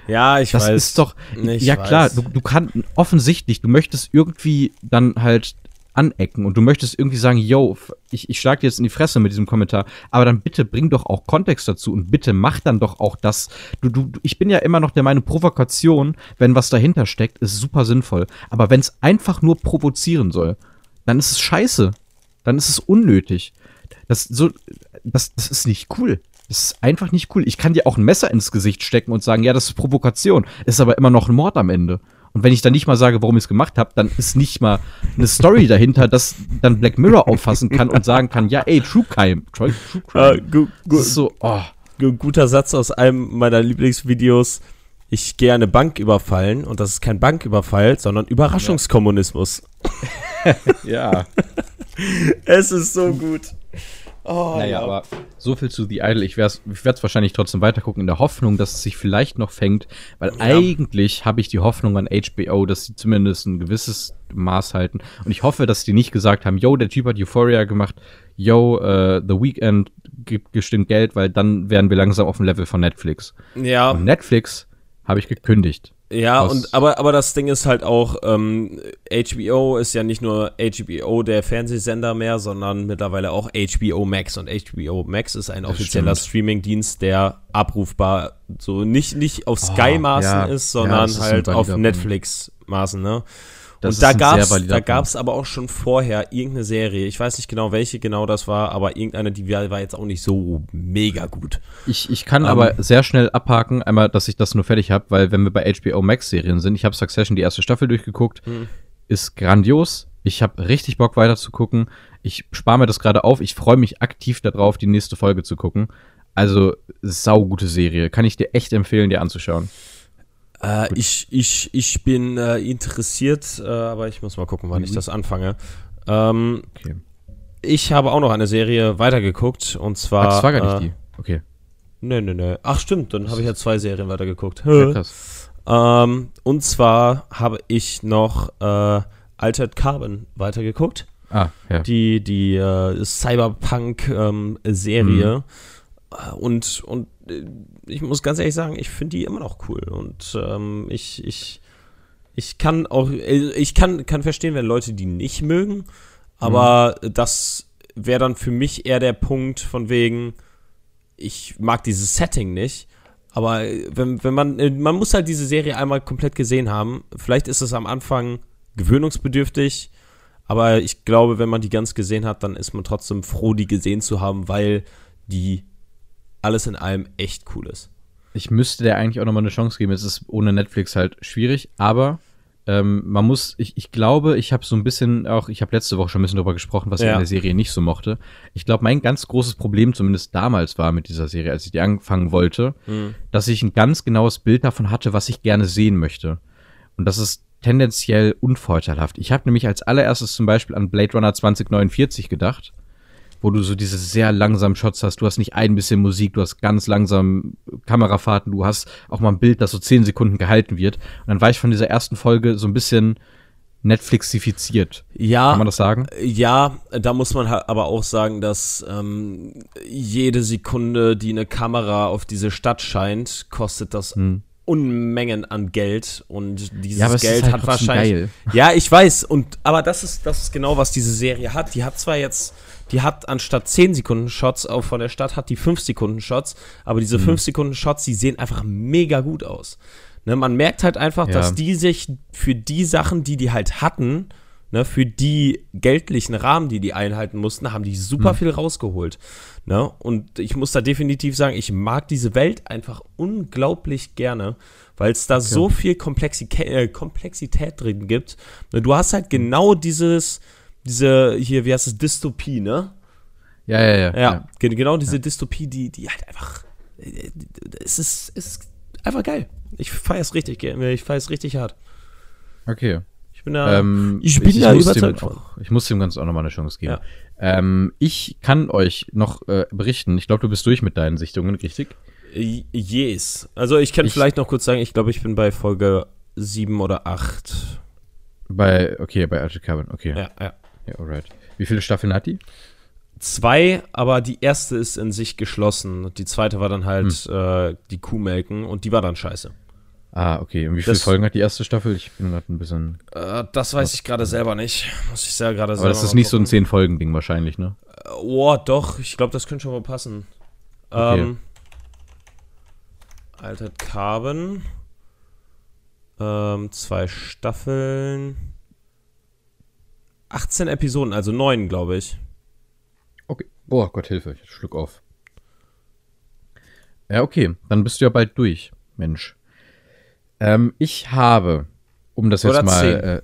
Ja, ich das weiß. Das ist doch, ja weiß. klar, du, du kannst, offensichtlich, du möchtest irgendwie dann halt anecken und du möchtest irgendwie sagen, yo, ich, ich schlag dir jetzt in die Fresse mit diesem Kommentar, aber dann bitte bring doch auch Kontext dazu und bitte mach dann doch auch das. Du, du, ich bin ja immer noch der Meinung, Provokation, wenn was dahinter steckt, ist super sinnvoll. Aber wenn es einfach nur provozieren soll, dann ist es scheiße. Dann ist es unnötig. Das, so, das, das ist nicht cool. Das ist einfach nicht cool. Ich kann dir auch ein Messer ins Gesicht stecken und sagen, ja, das ist Provokation. Ist aber immer noch ein Mord am Ende. Und wenn ich dann nicht mal sage, warum ich es gemacht habe, dann ist nicht mal eine Story dahinter, dass dann Black Mirror auffassen kann und sagen kann, ja, ey, True Crime. True, True Crime. Uh, gu gu das ist so, oh. Guter Satz aus einem meiner Lieblingsvideos. Ich gehe eine Bank überfallen und das ist kein Banküberfall, sondern Überraschungskommunismus. ja. es ist so gut. Oh, naja, ja. aber so viel zu The Idol. Ich werde es wahrscheinlich trotzdem weitergucken, in der Hoffnung, dass es sich vielleicht noch fängt, weil ja. eigentlich habe ich die Hoffnung an HBO, dass sie zumindest ein gewisses Maß halten. Und ich hoffe, dass die nicht gesagt haben, yo, der Typ hat Euphoria gemacht, yo, uh, The Weeknd gibt bestimmt Geld, weil dann wären wir langsam auf dem Level von Netflix. Ja. Und Netflix habe ich gekündigt. Ja, und aber, aber das Ding ist halt auch, ähm, HBO ist ja nicht nur HBO der Fernsehsender mehr, sondern mittlerweile auch HBO Max. Und HBO Max ist ein offizieller Streamingdienst, der abrufbar so nicht, nicht auf ah, Sky-Maßen oh, ja. ist, sondern ja, halt auf Netflix-Maßen, ne? Das und da gab's, da gab's aber auch schon vorher irgendeine Serie. Ich weiß nicht genau, welche genau das war, aber irgendeine, die war jetzt auch nicht so mega gut. Ich, ich kann um, aber sehr schnell abhaken, einmal, dass ich das nur fertig habe, weil wenn wir bei HBO Max Serien sind, ich habe Succession die erste Staffel durchgeguckt, hm. ist grandios. Ich habe richtig Bock weiter zu gucken. Ich spare mir das gerade auf. Ich freue mich aktiv darauf, die nächste Folge zu gucken. Also saugute Serie, kann ich dir echt empfehlen, dir anzuschauen. Äh, ich, ich, ich bin äh, interessiert, äh, aber ich muss mal gucken, wann mhm. ich das anfange. Ähm, okay. Ich habe auch noch eine Serie weitergeguckt und zwar. Ach, das war gar nicht äh, die. Okay. Nö, nö, nö. Ach, stimmt, dann habe ich ja zwei Serien weitergeguckt. Ja, krass. Ähm, und zwar habe ich noch äh, Altered Carbon weitergeguckt. Ah, ja. Die, die äh, Cyberpunk-Serie. Ähm. Und, und ich muss ganz ehrlich sagen, ich finde die immer noch cool. Und ähm, ich, ich, ich kann auch, ich kann, kann verstehen, wenn Leute die nicht mögen, aber mhm. das wäre dann für mich eher der Punkt von wegen, ich mag dieses Setting nicht. Aber wenn, wenn man, man muss halt diese Serie einmal komplett gesehen haben. Vielleicht ist es am Anfang gewöhnungsbedürftig, aber ich glaube, wenn man die ganz gesehen hat, dann ist man trotzdem froh, die gesehen zu haben, weil die alles in allem echt cool ist. Ich müsste der eigentlich auch nochmal eine Chance geben. Es ist ohne Netflix halt schwierig, aber ähm, man muss, ich, ich glaube, ich habe so ein bisschen auch, ich habe letzte Woche schon ein bisschen darüber gesprochen, was ja. ich in der Serie nicht so mochte. Ich glaube, mein ganz großes Problem, zumindest damals war mit dieser Serie, als ich die anfangen wollte, mhm. dass ich ein ganz genaues Bild davon hatte, was ich gerne sehen möchte. Und das ist tendenziell unvorteilhaft. Ich habe nämlich als allererstes zum Beispiel an Blade Runner 2049 gedacht wo du so diese sehr langsamen Shots hast. Du hast nicht ein bisschen Musik, du hast ganz langsam Kamerafahrten, du hast auch mal ein Bild, das so zehn Sekunden gehalten wird. Und dann war ich von dieser ersten Folge so ein bisschen Netflixifiziert. Ja. Kann man das sagen? Ja, da muss man aber auch sagen, dass ähm, jede Sekunde, die eine Kamera auf diese Stadt scheint, kostet das hm. Unmengen an Geld und dieses ja, Geld halt hat wahrscheinlich. Geil. Ja, ich weiß und aber das ist das ist genau was diese Serie hat. Die hat zwar jetzt die hat anstatt 10 Sekunden Shots auch von der Stadt, hat die 5 Sekunden Shots. Aber diese mhm. 5 Sekunden Shots, die sehen einfach mega gut aus. Ne, man merkt halt einfach, ja. dass die sich für die Sachen, die die halt hatten, ne, für die geldlichen Rahmen, die die einhalten mussten, haben die super mhm. viel rausgeholt. Ne? Und ich muss da definitiv sagen, ich mag diese Welt einfach unglaublich gerne, weil es da okay. so viel Komplexität, äh, Komplexität drin gibt. Ne, du hast halt genau dieses diese hier, wie heißt es, Dystopie, ne? Ja, ja, ja. Ja, ja. genau diese ja. Dystopie, die, die halt einfach, es ist, es ist einfach geil. Ich feiere es richtig, ich feiere es richtig hart. Okay. Ich bin da, ähm, ich bin ich, da ich überzeugt von. Auch, ich muss dem Ganzen auch nochmal eine Chance geben. Ja. Ähm, ich kann euch noch äh, berichten, ich glaube, du bist durch mit deinen Sichtungen, richtig? Yes. Also ich kann ich, vielleicht noch kurz sagen, ich glaube, ich bin bei Folge 7 oder 8. Bei, okay, bei Altered Carbon, okay. Ja, ja. Ja, alright. Wie viele Staffeln hat die? Zwei, aber die erste ist in sich geschlossen. Die zweite war dann halt hm. äh, die Kuhmelken und die war dann scheiße. Ah, okay. Und wie viele das, Folgen hat die erste Staffel? Ich bin gerade ein bisschen. Äh, das weiß ich gerade selber nicht. Muss ich sehr gerade selber. Aber das ist nicht gucken. so ein 10-Folgen-Ding wahrscheinlich, ne? Äh, oh, doch. Ich glaube, das könnte schon mal passen. Okay. Ähm, Altered Carbon. Ähm, zwei Staffeln. 18 Episoden, also 9, glaube ich. Okay. Boah, Gott Hilfe, ich schluck auf. Ja, okay. Dann bist du ja bald durch, Mensch. Ähm, ich habe, um das jetzt mal. Äh,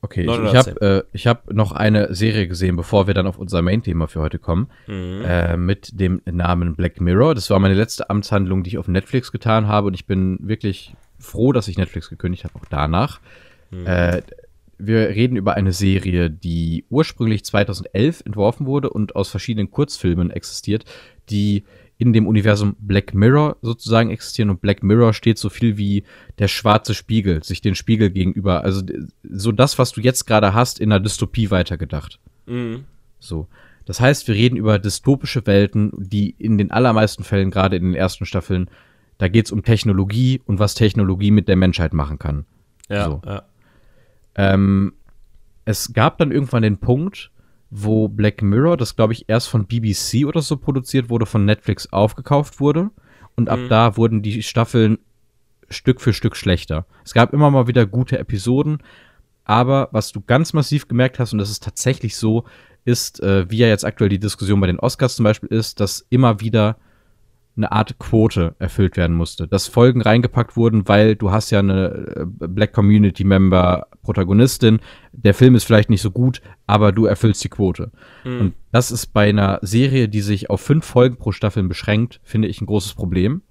okay, ich, ich habe äh, ich hab noch eine Serie gesehen, bevor wir dann auf unser Main-Thema für heute kommen. Mhm. Äh, mit dem Namen Black Mirror. Das war meine letzte Amtshandlung, die ich auf Netflix getan habe. Und ich bin wirklich froh, dass ich Netflix gekündigt habe, auch danach. Mhm. Äh, wir reden über eine Serie, die ursprünglich 2011 entworfen wurde und aus verschiedenen Kurzfilmen existiert, die in dem Universum Black Mirror sozusagen existieren und Black Mirror steht so viel wie der schwarze Spiegel, sich den Spiegel gegenüber, also so das, was du jetzt gerade hast, in einer Dystopie weitergedacht. Mhm. So. Das heißt, wir reden über dystopische Welten, die in den allermeisten Fällen, gerade in den ersten Staffeln, da geht es um Technologie und was Technologie mit der Menschheit machen kann. Ja, so. ja. Ähm, es gab dann irgendwann den Punkt, wo Black Mirror, das glaube ich erst von BBC oder so produziert wurde, von Netflix aufgekauft wurde. Und ab mhm. da wurden die Staffeln Stück für Stück schlechter. Es gab immer mal wieder gute Episoden, aber was du ganz massiv gemerkt hast, und das ist tatsächlich so, ist, äh, wie ja jetzt aktuell die Diskussion bei den Oscars zum Beispiel ist, dass immer wieder eine Art Quote erfüllt werden musste. Dass Folgen reingepackt wurden, weil du hast ja eine äh, Black Community Member Protagonistin. Der Film ist vielleicht nicht so gut, aber du erfüllst die Quote. Mhm. Und das ist bei einer Serie, die sich auf fünf Folgen pro Staffel beschränkt, finde ich ein großes Problem.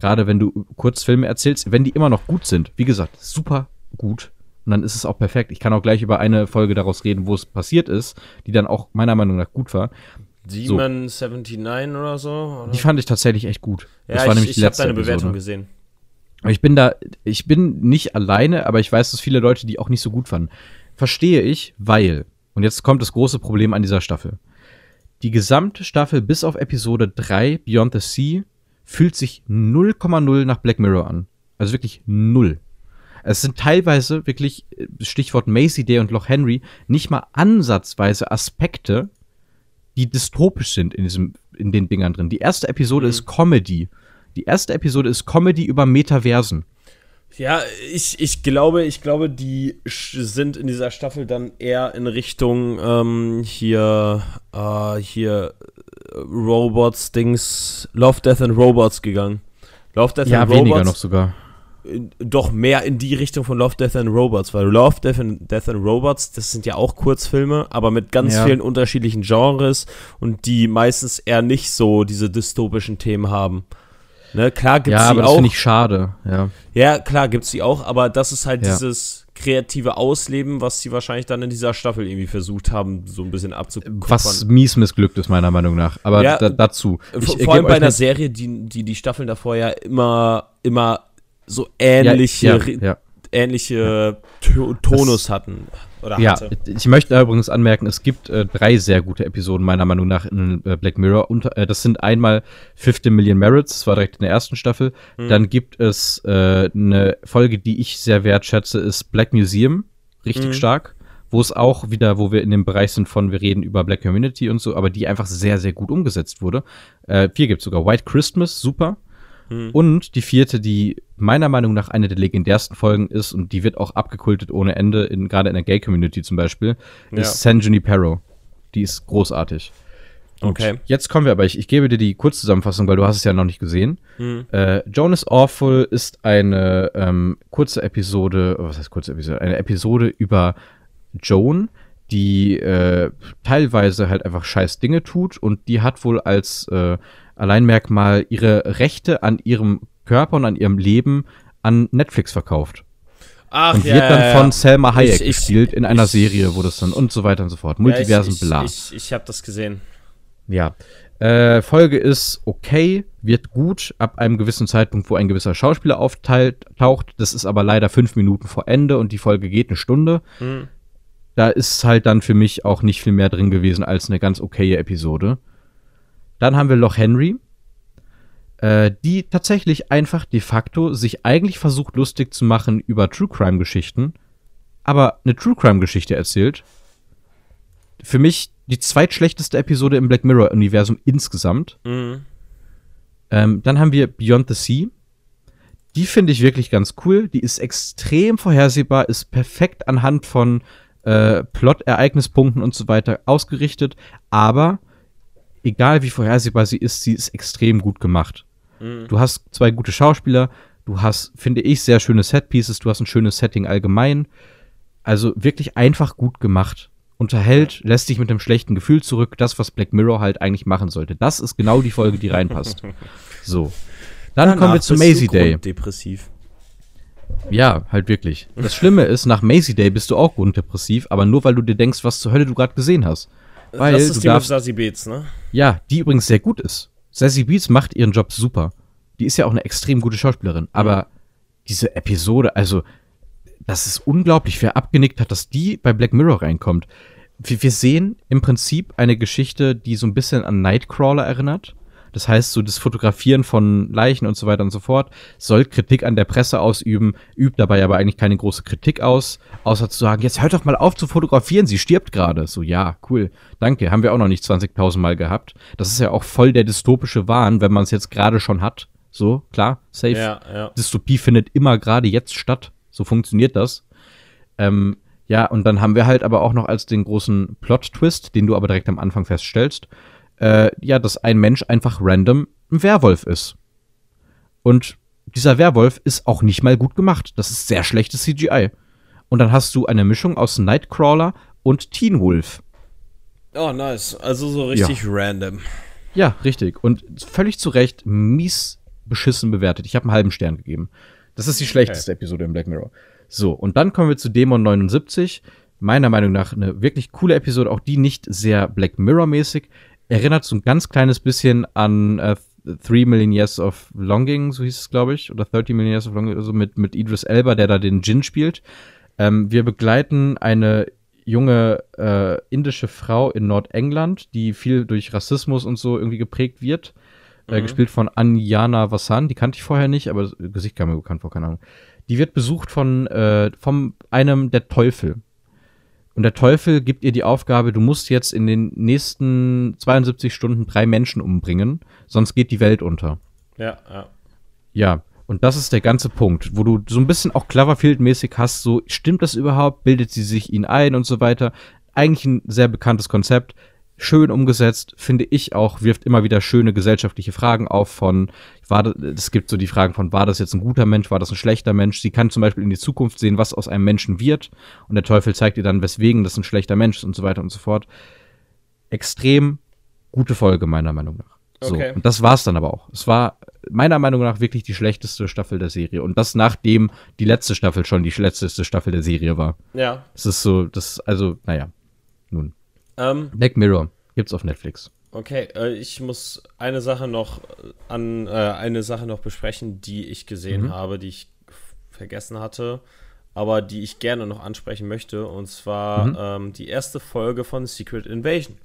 Gerade wenn du Kurzfilme erzählst, wenn die immer noch gut sind. Wie gesagt, super gut. Und dann ist es auch perfekt. Ich kann auch gleich über eine Folge daraus reden, wo es passiert ist, die dann auch meiner Meinung nach gut war. Demon so. 79 oder so? Oder? Die fand ich tatsächlich echt gut. Ja, das war ich, nämlich die ich habe deine Episode. Bewertung gesehen. Ich bin da, ich bin nicht alleine, aber ich weiß, dass viele Leute die auch nicht so gut fanden. Verstehe ich, weil, und jetzt kommt das große Problem an dieser Staffel. Die gesamte Staffel bis auf Episode 3, Beyond the Sea, fühlt sich 0,0 nach Black Mirror an. Also wirklich null. Es sind teilweise wirklich, Stichwort Macy Day und Loch Henry, nicht mal ansatzweise Aspekte, die dystopisch sind in diesem, in den Dingern drin. Die erste Episode mhm. ist Comedy. Die erste Episode ist Comedy über Metaversen. Ja, ich, ich glaube, ich glaube, die sind in dieser Staffel dann eher in Richtung ähm, hier, äh, hier äh, Robots, Dings, Love, Death and Robots gegangen. Love, Death ja, and Robots. Ja, weniger noch sogar doch mehr in die Richtung von Love, Death and Robots, weil Love, Death and, Death and Robots, das sind ja auch Kurzfilme, aber mit ganz ja. vielen unterschiedlichen Genres und die meistens eher nicht so diese dystopischen Themen haben. Ne, klar gibt's ja, aber das finde ich schade, ja. Ja, klar gibt's die auch, aber das ist halt ja. dieses kreative Ausleben, was sie wahrscheinlich dann in dieser Staffel irgendwie versucht haben, so ein bisschen abzukommen. Was mies missglückt ist, meiner Meinung nach. Aber ja, da, dazu. Ich, vor allem bei einer Serie, die, die die Staffeln davor ja immer, immer so ähnliche, ja, ja, ähnliche Tonus das, hatten. Oder ja, hatte. ich möchte übrigens anmerken, es gibt äh, drei sehr gute Episoden meiner Meinung nach in äh, Black Mirror. Und, äh, das sind einmal 15 Million Merits, das war direkt in der ersten Staffel. Mhm. Dann gibt es äh, eine Folge, die ich sehr wertschätze, ist Black Museum, richtig mhm. stark. Wo es auch wieder, wo wir in dem Bereich sind von, wir reden über Black Community und so, aber die einfach sehr, sehr gut umgesetzt wurde. Äh, vier gibt sogar. White Christmas, super. Mhm. Und die vierte, die meiner Meinung nach eine der legendärsten Folgen ist und die wird auch abgekultet ohne Ende, in, gerade in der Gay-Community zum Beispiel, ja. ist San Junipero. Die ist großartig. Und okay. Jetzt kommen wir aber, ich, ich gebe dir die Kurzzusammenfassung, weil du hast es ja noch nicht gesehen. Mhm. Äh, Jonas Awful ist eine ähm, kurze Episode, was heißt kurze Episode? Eine Episode über Joan, die äh, teilweise halt einfach scheiß Dinge tut und die hat wohl als äh, Alleinmerkmal ihre Rechte an ihrem Körper und an ihrem Leben an Netflix verkauft. Ach, und ja, wird dann von Selma Hayek ich, ich, gespielt in einer ich, Serie, wo das dann und so weiter und so fort. Multiversen ja, bla. Ich, ich, habe das gesehen. Ja. Äh, Folge ist okay, wird gut ab einem gewissen Zeitpunkt, wo ein gewisser Schauspieler auftaucht. Das ist aber leider fünf Minuten vor Ende und die Folge geht eine Stunde. Hm. Da ist halt dann für mich auch nicht viel mehr drin gewesen als eine ganz okaye Episode. Dann haben wir Loch Henry, äh, die tatsächlich einfach de facto sich eigentlich versucht lustig zu machen über True Crime Geschichten, aber eine True Crime Geschichte erzählt. Für mich die zweitschlechteste Episode im Black Mirror Universum insgesamt. Mhm. Ähm, dann haben wir Beyond the Sea. Die finde ich wirklich ganz cool. Die ist extrem vorhersehbar, ist perfekt anhand von äh, Plot-Ereignispunkten und so weiter ausgerichtet, aber egal wie vorhersehbar sie ist, sie ist extrem gut gemacht. Mhm. Du hast zwei gute Schauspieler, du hast, finde ich, sehr schöne Setpieces, du hast ein schönes Setting allgemein. Also wirklich einfach gut gemacht. Unterhält, lässt dich mit einem schlechten Gefühl zurück, das, was Black Mirror halt eigentlich machen sollte. Das ist genau die Folge, die reinpasst. so. Dann Danach kommen wir zu Maisie Day. Depressiv. Ja, halt wirklich. Das Schlimme ist, nach Maisie Day bist du auch grunddepressiv, aber nur weil du dir denkst, was zur Hölle du gerade gesehen hast. Weil das ist die darfst, mit Sassy Beats, ne? Ja, die übrigens sehr gut ist. Sassy Beats macht ihren Job super. Die ist ja auch eine extrem gute Schauspielerin. Aber mhm. diese Episode, also, das ist unglaublich, wer abgenickt hat, dass die bei Black Mirror reinkommt. Wir, wir sehen im Prinzip eine Geschichte, die so ein bisschen an Nightcrawler erinnert. Das heißt, so das Fotografieren von Leichen und so weiter und so fort soll Kritik an der Presse ausüben, übt dabei aber eigentlich keine große Kritik aus, außer zu sagen, jetzt hört doch mal auf zu fotografieren, sie stirbt gerade. So, ja, cool, danke, haben wir auch noch nicht 20.000 Mal gehabt. Das ist ja auch voll der dystopische Wahn, wenn man es jetzt gerade schon hat. So, klar, safe. Ja, ja. Dystopie findet immer gerade jetzt statt. So funktioniert das. Ähm, ja, und dann haben wir halt aber auch noch als den großen Plot-Twist, den du aber direkt am Anfang feststellst, äh, ja, dass ein Mensch einfach random ein Werwolf ist. Und dieser Werwolf ist auch nicht mal gut gemacht. Das ist sehr schlechtes CGI. Und dann hast du eine Mischung aus Nightcrawler und Teen Wolf. Oh, nice. Also so richtig ja. random. Ja, richtig. Und völlig zu Recht mies beschissen bewertet. Ich habe einen halben Stern gegeben. Das ist die schlechteste okay. Episode im Black Mirror. So, und dann kommen wir zu Dämon 79. Meiner Meinung nach eine wirklich coole Episode, auch die nicht sehr Black Mirror-mäßig erinnert so ein ganz kleines bisschen an äh, Three Million Years of Longing, so hieß es, glaube ich, oder 30 Million Years of Longing, also mit, mit Idris Elba, der da den Jin spielt. Ähm, wir begleiten eine junge äh, indische Frau in Nordengland, die viel durch Rassismus und so irgendwie geprägt wird. Äh, mhm. Äh, gespielt von Anjana Vassan, die kannte ich vorher nicht, aber das Gesicht kam mir bekannt vor, keine Ahnung. Die wird besucht von äh, vom einem der Teufel. Und der Teufel gibt ihr die Aufgabe, du musst jetzt in den nächsten 72 Stunden drei Menschen umbringen, sonst geht die Welt unter. Ja, ja. Ja, und das ist der ganze Punkt, wo du so ein bisschen auch Cloverfield-mäßig hast, so, stimmt das überhaupt? Bildet sie sich ihn ein und so weiter? Eigentlich ein sehr bekanntes Konzept schön umgesetzt, finde ich auch, wirft immer wieder schöne gesellschaftliche Fragen auf von, war das, es gibt so die Fragen von, war das jetzt ein guter Mensch, war das ein schlechter Mensch? Sie kann zum Beispiel in die Zukunft sehen, was aus einem Menschen wird und der Teufel zeigt ihr dann, weswegen das ein schlechter Mensch ist und so weiter und so fort. Extrem gute Folge, meiner Meinung nach. So, okay. und das war's dann aber auch. Es war meiner Meinung nach wirklich die schlechteste Staffel der Serie. Und das nachdem die letzte Staffel schon die schlechteste Staffel der Serie war. Ja. Es ist so, das, also, naja, nun. Ähm, Black Mirror gibt's auf Netflix. Okay, äh, ich muss eine Sache noch an äh, eine Sache noch besprechen, die ich gesehen mhm. habe, die ich vergessen hatte, aber die ich gerne noch ansprechen möchte. Und zwar mhm. ähm, die erste Folge von Secret Invasion.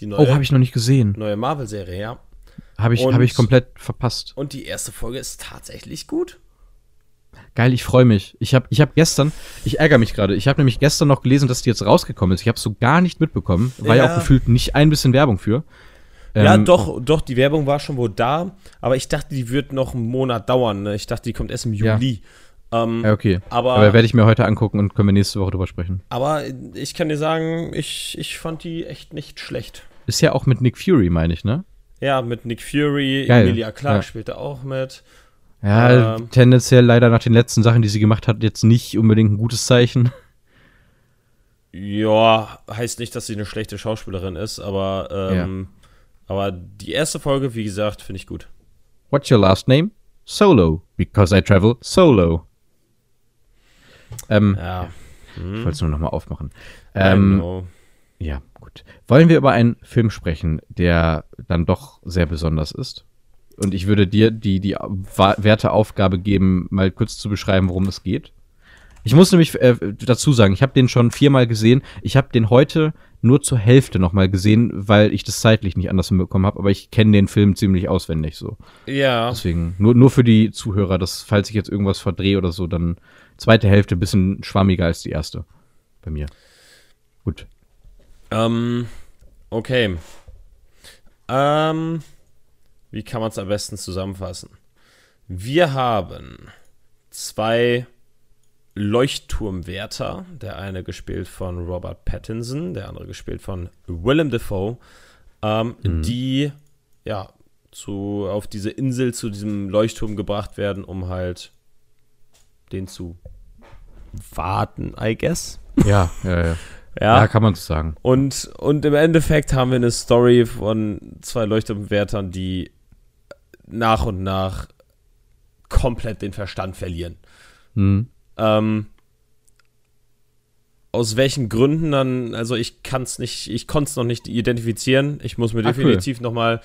Die neue, oh, habe ich noch nicht gesehen. Neue Marvel-Serie, ja. Habe ich, hab ich komplett verpasst. Und die erste Folge ist tatsächlich gut. Geil, ich freue mich. Ich habe ich hab gestern, ich ärgere mich gerade, ich habe nämlich gestern noch gelesen, dass die jetzt rausgekommen ist. Ich habe es so gar nicht mitbekommen. War ja. ja auch gefühlt nicht ein bisschen Werbung für. Ja, ähm, doch, doch, die Werbung war schon wohl da, aber ich dachte, die wird noch einen Monat dauern. Ne? Ich dachte, die kommt erst im Juli. Ja, ähm, ja okay. Aber, aber werde ich mir heute angucken und können wir nächste Woche drüber sprechen. Aber ich kann dir sagen, ich, ich fand die echt nicht schlecht. Ist ja auch mit Nick Fury, meine ich, ne? Ja, mit Nick Fury, Geil. Emilia Clarke ja. spielte auch mit. Ja, ähm, tendenziell leider nach den letzten Sachen, die sie gemacht hat, jetzt nicht unbedingt ein gutes Zeichen. Ja, heißt nicht, dass sie eine schlechte Schauspielerin ist, aber, ähm, ja. aber die erste Folge, wie gesagt, finde ich gut. What's your last name? Solo, because I travel solo. Ähm, ja. Hm. Ich wollte es nur nochmal aufmachen. Ähm, ja, gut. Wollen wir über einen Film sprechen, der dann doch sehr besonders ist? Und ich würde dir die, die werte Aufgabe geben, mal kurz zu beschreiben, worum es geht. Ich muss nämlich äh, dazu sagen, ich habe den schon viermal gesehen. Ich habe den heute nur zur Hälfte nochmal gesehen, weil ich das zeitlich nicht anders hinbekommen habe, aber ich kenne den Film ziemlich auswendig so. Ja. Deswegen, nur, nur für die Zuhörer, dass, falls ich jetzt irgendwas verdrehe oder so, dann zweite Hälfte ein bisschen schwammiger als die erste. Bei mir. Gut. Ähm, okay. Ähm, wie kann man es am besten zusammenfassen? Wir haben zwei Leuchtturmwärter, der eine gespielt von Robert Pattinson, der andere gespielt von Willem Dafoe, ähm, mhm. die ja zu, auf diese Insel zu diesem Leuchtturm gebracht werden, um halt den zu warten, I guess. Ja, ja, ja. Ja, ja kann man so sagen. Und, und im Endeffekt haben wir eine Story von zwei Leuchtturmwärtern, die nach und nach komplett den Verstand verlieren. Mhm. Ähm, aus welchen Gründen dann, also ich kann es nicht, ich konnte es noch nicht identifizieren. Ich muss mir ah, definitiv cool. nochmal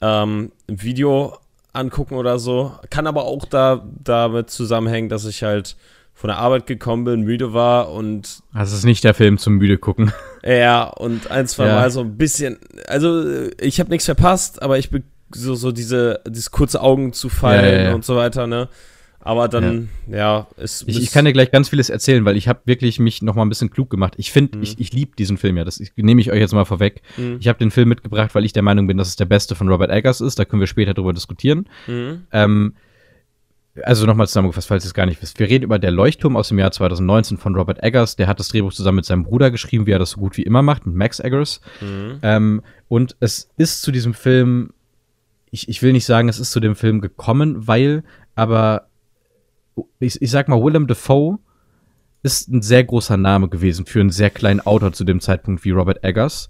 ähm, ein Video angucken oder so. Kann aber auch da damit zusammenhängen, dass ich halt von der Arbeit gekommen bin, müde war und. Das ist nicht der Film zum müde gucken. Ja, und ein, zwei ja. Mal so ein bisschen. Also, ich habe nichts verpasst, aber ich bin so, so diese, dieses kurze Augen zu fallen ja, ja, und so weiter, ne? Aber dann, ja, es ich, ich, kann dir gleich ganz vieles erzählen, weil ich habe wirklich mich noch mal ein bisschen klug gemacht. Ich finde, mhm. ich, ich liebe diesen Film ja. Das nehme ich euch jetzt mal vorweg. Mhm. Ich habe den Film mitgebracht, weil ich der Meinung bin, dass es der beste von Robert Eggers ist. Da können wir später drüber diskutieren. Mhm. Ähm, also nochmal zusammengefasst, falls ihr es gar nicht wisst. Wir reden über Der Leuchtturm aus dem Jahr 2019 von Robert Eggers. Der hat das Drehbuch zusammen mit seinem Bruder geschrieben, wie er das so gut wie immer macht, mit Max Eggers. Mhm. Ähm, und es ist zu diesem Film, ich, ich will nicht sagen, es ist zu dem Film gekommen, weil, aber ich, ich sag mal, Willem Dafoe ist ein sehr großer Name gewesen für einen sehr kleinen Autor zu dem Zeitpunkt wie Robert Eggers.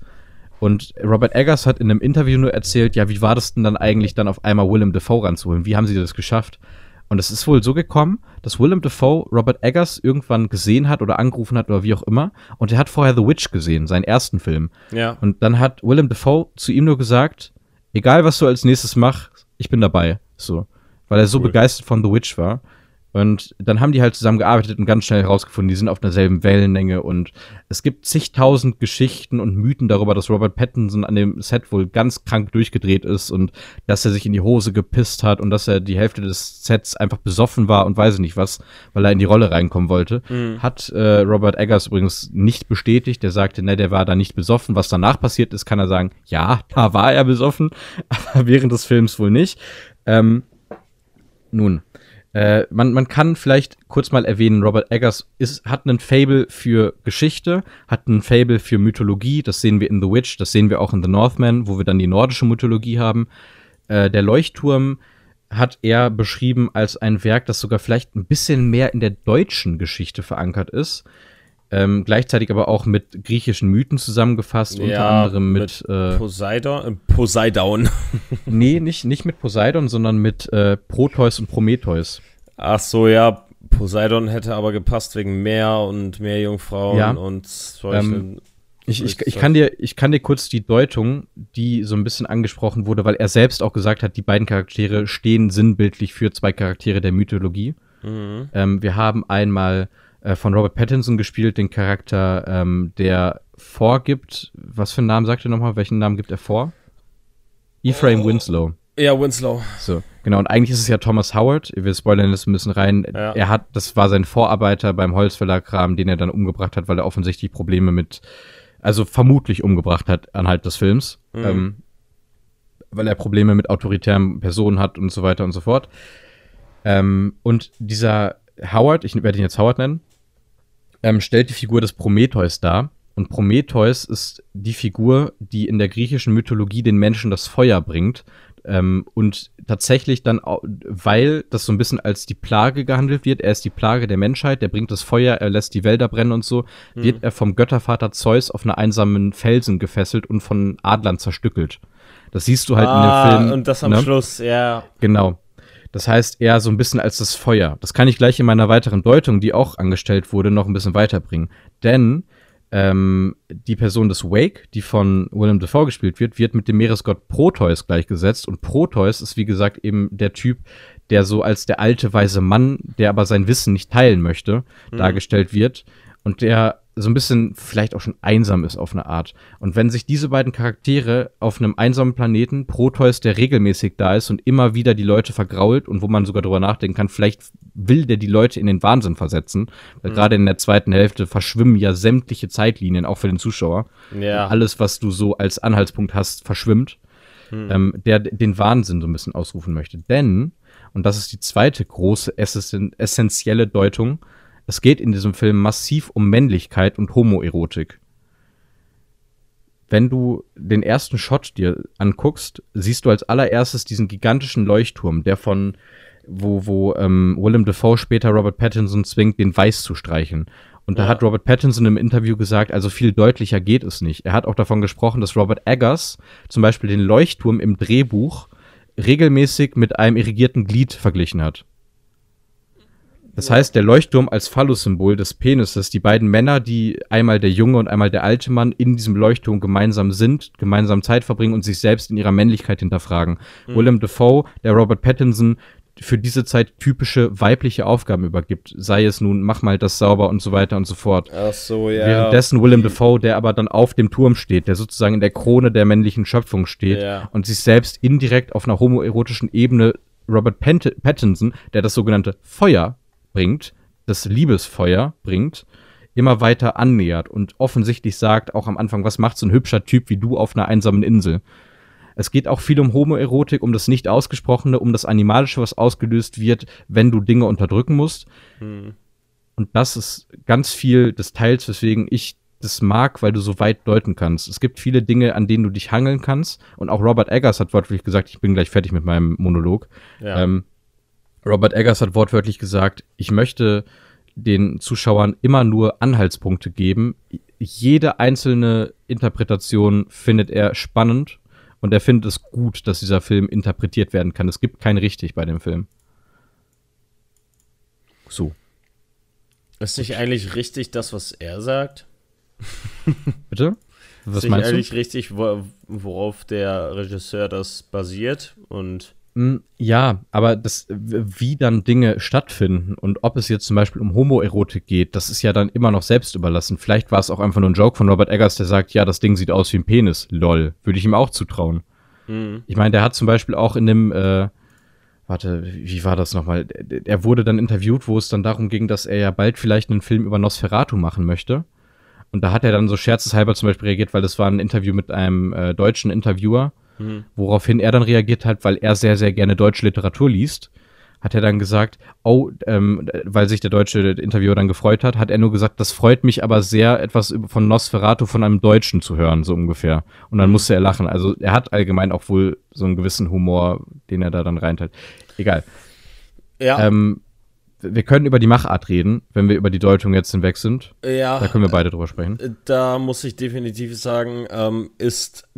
Und Robert Eggers hat in einem Interview nur erzählt, ja, wie war das denn dann eigentlich, dann auf einmal Willem Dafoe ranzuholen? Wie haben sie das geschafft? Und es ist wohl so gekommen, dass Willem Dafoe Robert Eggers irgendwann gesehen hat oder angerufen hat oder wie auch immer. Und er hat vorher The Witch gesehen, seinen ersten Film. Ja. Und dann hat Willem Dafoe zu ihm nur gesagt, egal was du als nächstes machst, ich bin dabei. So. Weil er so cool. begeistert von The Witch war. Und dann haben die halt zusammen gearbeitet und ganz schnell herausgefunden, die sind auf derselben Wellenlänge und es gibt zigtausend Geschichten und Mythen darüber, dass Robert Pattinson an dem Set wohl ganz krank durchgedreht ist und dass er sich in die Hose gepisst hat und dass er die Hälfte des Sets einfach besoffen war und weiß nicht was, weil er in die Rolle reinkommen wollte. Mhm. Hat äh, Robert Eggers übrigens nicht bestätigt. Der sagte, ne, der war da nicht besoffen. Was danach passiert ist, kann er sagen, ja, da war er besoffen, aber während des Films wohl nicht. Ähm, nun, äh, man, man kann vielleicht kurz mal erwähnen, Robert Eggers ist, hat einen Fable für Geschichte, hat einen Fable für Mythologie, das sehen wir in The Witch, das sehen wir auch in The Northman, wo wir dann die nordische Mythologie haben. Äh, der Leuchtturm hat er beschrieben als ein Werk, das sogar vielleicht ein bisschen mehr in der deutschen Geschichte verankert ist. Ähm, gleichzeitig aber auch mit griechischen Mythen zusammengefasst, ja, unter anderem mit, mit äh, Poseidon. Äh, Poseidon. nee, nicht, nicht mit Poseidon, sondern mit äh, Proteus und Prometheus. Ach so, ja. Poseidon hätte aber gepasst wegen Meer und Meerjungfrauen ja. und ähm, ich, ich, ich, kann dir, ich kann dir kurz die Deutung, die so ein bisschen angesprochen wurde, weil er selbst auch gesagt hat, die beiden Charaktere stehen sinnbildlich für zwei Charaktere der Mythologie. Mhm. Ähm, wir haben einmal äh, von Robert Pattinson gespielt, den Charakter, ähm, der vorgibt, was für einen Namen sagt er nochmal? Welchen Namen gibt er vor? Ephraim oh. Winslow. Ja, Winslow. So, genau. Und eigentlich ist es ja Thomas Howard. Wir spoilern das ein bisschen rein. Ja. Er hat, das war sein Vorarbeiter beim Holzfäller-Kram, den er dann umgebracht hat, weil er offensichtlich Probleme mit, also vermutlich umgebracht hat anhalt des Films. Mhm. Ähm, weil er Probleme mit autoritären Personen hat und so weiter und so fort. Ähm, und dieser Howard, ich werde ihn jetzt Howard nennen, ähm, stellt die Figur des Prometheus dar. Und Prometheus ist die Figur, die in der griechischen Mythologie den Menschen das Feuer bringt. Ähm, und tatsächlich dann, weil das so ein bisschen als die Plage gehandelt wird, er ist die Plage der Menschheit, der bringt das Feuer, er lässt die Wälder brennen und so, mhm. wird er vom Göttervater Zeus auf einer einsamen Felsen gefesselt und von Adlern zerstückelt. Das siehst du halt ah, in dem ah, Film. Und das am ne? Schluss, ja. Genau. Das heißt eher so ein bisschen als das Feuer. Das kann ich gleich in meiner weiteren Deutung, die auch angestellt wurde, noch ein bisschen weiterbringen. Denn ähm, die Person des Wake, die von Willem Dafoe gespielt wird, wird mit dem Meeresgott Proteus gleichgesetzt. Und Proteus ist, wie gesagt, eben der Typ, der so als der alte weise Mann, der aber sein Wissen nicht teilen möchte, mhm. dargestellt wird. Und der so ein bisschen vielleicht auch schon einsam ist auf eine Art. Und wenn sich diese beiden Charaktere auf einem einsamen Planeten, Proteus, der regelmäßig da ist und immer wieder die Leute vergrault und wo man sogar drüber nachdenken kann, vielleicht will der die Leute in den Wahnsinn versetzen. Weil mhm. gerade in der zweiten Hälfte verschwimmen ja sämtliche Zeitlinien, auch für den Zuschauer. Ja. alles, was du so als Anhaltspunkt hast, verschwimmt. Mhm. Ähm, der den Wahnsinn so ein bisschen ausrufen möchte. Denn, und das ist die zweite große essentielle Deutung, es geht in diesem Film massiv um Männlichkeit und Homoerotik. Wenn du den ersten Shot dir anguckst, siehst du als allererstes diesen gigantischen Leuchtturm, der von wo, wo ähm, Willem Dafoe später Robert Pattinson zwingt, den Weiß zu streichen. Und da hat Robert Pattinson im Interview gesagt, also viel deutlicher geht es nicht. Er hat auch davon gesprochen, dass Robert Eggers zum Beispiel den Leuchtturm im Drehbuch regelmäßig mit einem irrigierten Glied verglichen hat. Das ja. heißt, der Leuchtturm als Phallus-Symbol des Penises, die beiden Männer, die einmal der junge und einmal der alte Mann in diesem Leuchtturm gemeinsam sind, gemeinsam Zeit verbringen und sich selbst in ihrer Männlichkeit hinterfragen. Mhm. Willem Dafoe, der Robert Pattinson, für diese Zeit typische weibliche Aufgaben übergibt. Sei es nun, mach mal das sauber und so weiter und so fort. Ach so, ja. Währenddessen Willem Dafoe, der aber dann auf dem Turm steht, der sozusagen in der Krone der männlichen Schöpfung steht ja. und sich selbst indirekt auf einer homoerotischen Ebene Robert Pattinson, der das sogenannte Feuer bringt, das Liebesfeuer bringt, immer weiter annähert und offensichtlich sagt auch am Anfang, was macht so ein hübscher Typ wie du auf einer einsamen Insel? Es geht auch viel um Homoerotik, um das nicht ausgesprochene, um das Animalische, was ausgelöst wird, wenn du Dinge unterdrücken musst. Hm. Und das ist ganz viel des Teils, weswegen ich das mag, weil du so weit deuten kannst. Es gibt viele Dinge, an denen du dich hangeln kannst. Und auch Robert Eggers hat wortwörtlich gesagt, ich bin gleich fertig mit meinem Monolog. Ja. Ähm, Robert Eggers hat wortwörtlich gesagt, ich möchte den Zuschauern immer nur Anhaltspunkte geben. Jede einzelne Interpretation findet er spannend und er findet es gut, dass dieser Film interpretiert werden kann. Es gibt kein richtig bei dem Film. So. Ist nicht eigentlich richtig das, was er sagt? Bitte? Was ist nicht eigentlich du? richtig, worauf der Regisseur das basiert und ja, aber das, wie dann Dinge stattfinden und ob es jetzt zum Beispiel um Homoerotik geht, das ist ja dann immer noch selbst überlassen. Vielleicht war es auch einfach nur ein Joke von Robert Eggers, der sagt, ja, das Ding sieht aus wie ein Penis. Lol. Würde ich ihm auch zutrauen. Mhm. Ich meine, der hat zum Beispiel auch in dem, äh, warte, wie war das nochmal? Er wurde dann interviewt, wo es dann darum ging, dass er ja bald vielleicht einen Film über Nosferatu machen möchte. Und da hat er dann so scherzeshalber zum Beispiel reagiert, weil das war ein Interview mit einem äh, deutschen Interviewer Mhm. Woraufhin er dann reagiert hat, weil er sehr, sehr gerne deutsche Literatur liest, hat er dann gesagt, oh, ähm, weil sich der deutsche Interviewer dann gefreut hat, hat er nur gesagt, das freut mich aber sehr, etwas von Nosferatu von einem Deutschen zu hören, so ungefähr. Und dann mhm. musste er lachen. Also er hat allgemein auch wohl so einen gewissen Humor, den er da dann reinteilt. Egal. Ja. Ähm, wir können über die Machart reden, wenn wir über die Deutung jetzt hinweg sind. Ja. Da können wir beide drüber sprechen. Da muss ich definitiv sagen, ähm, ist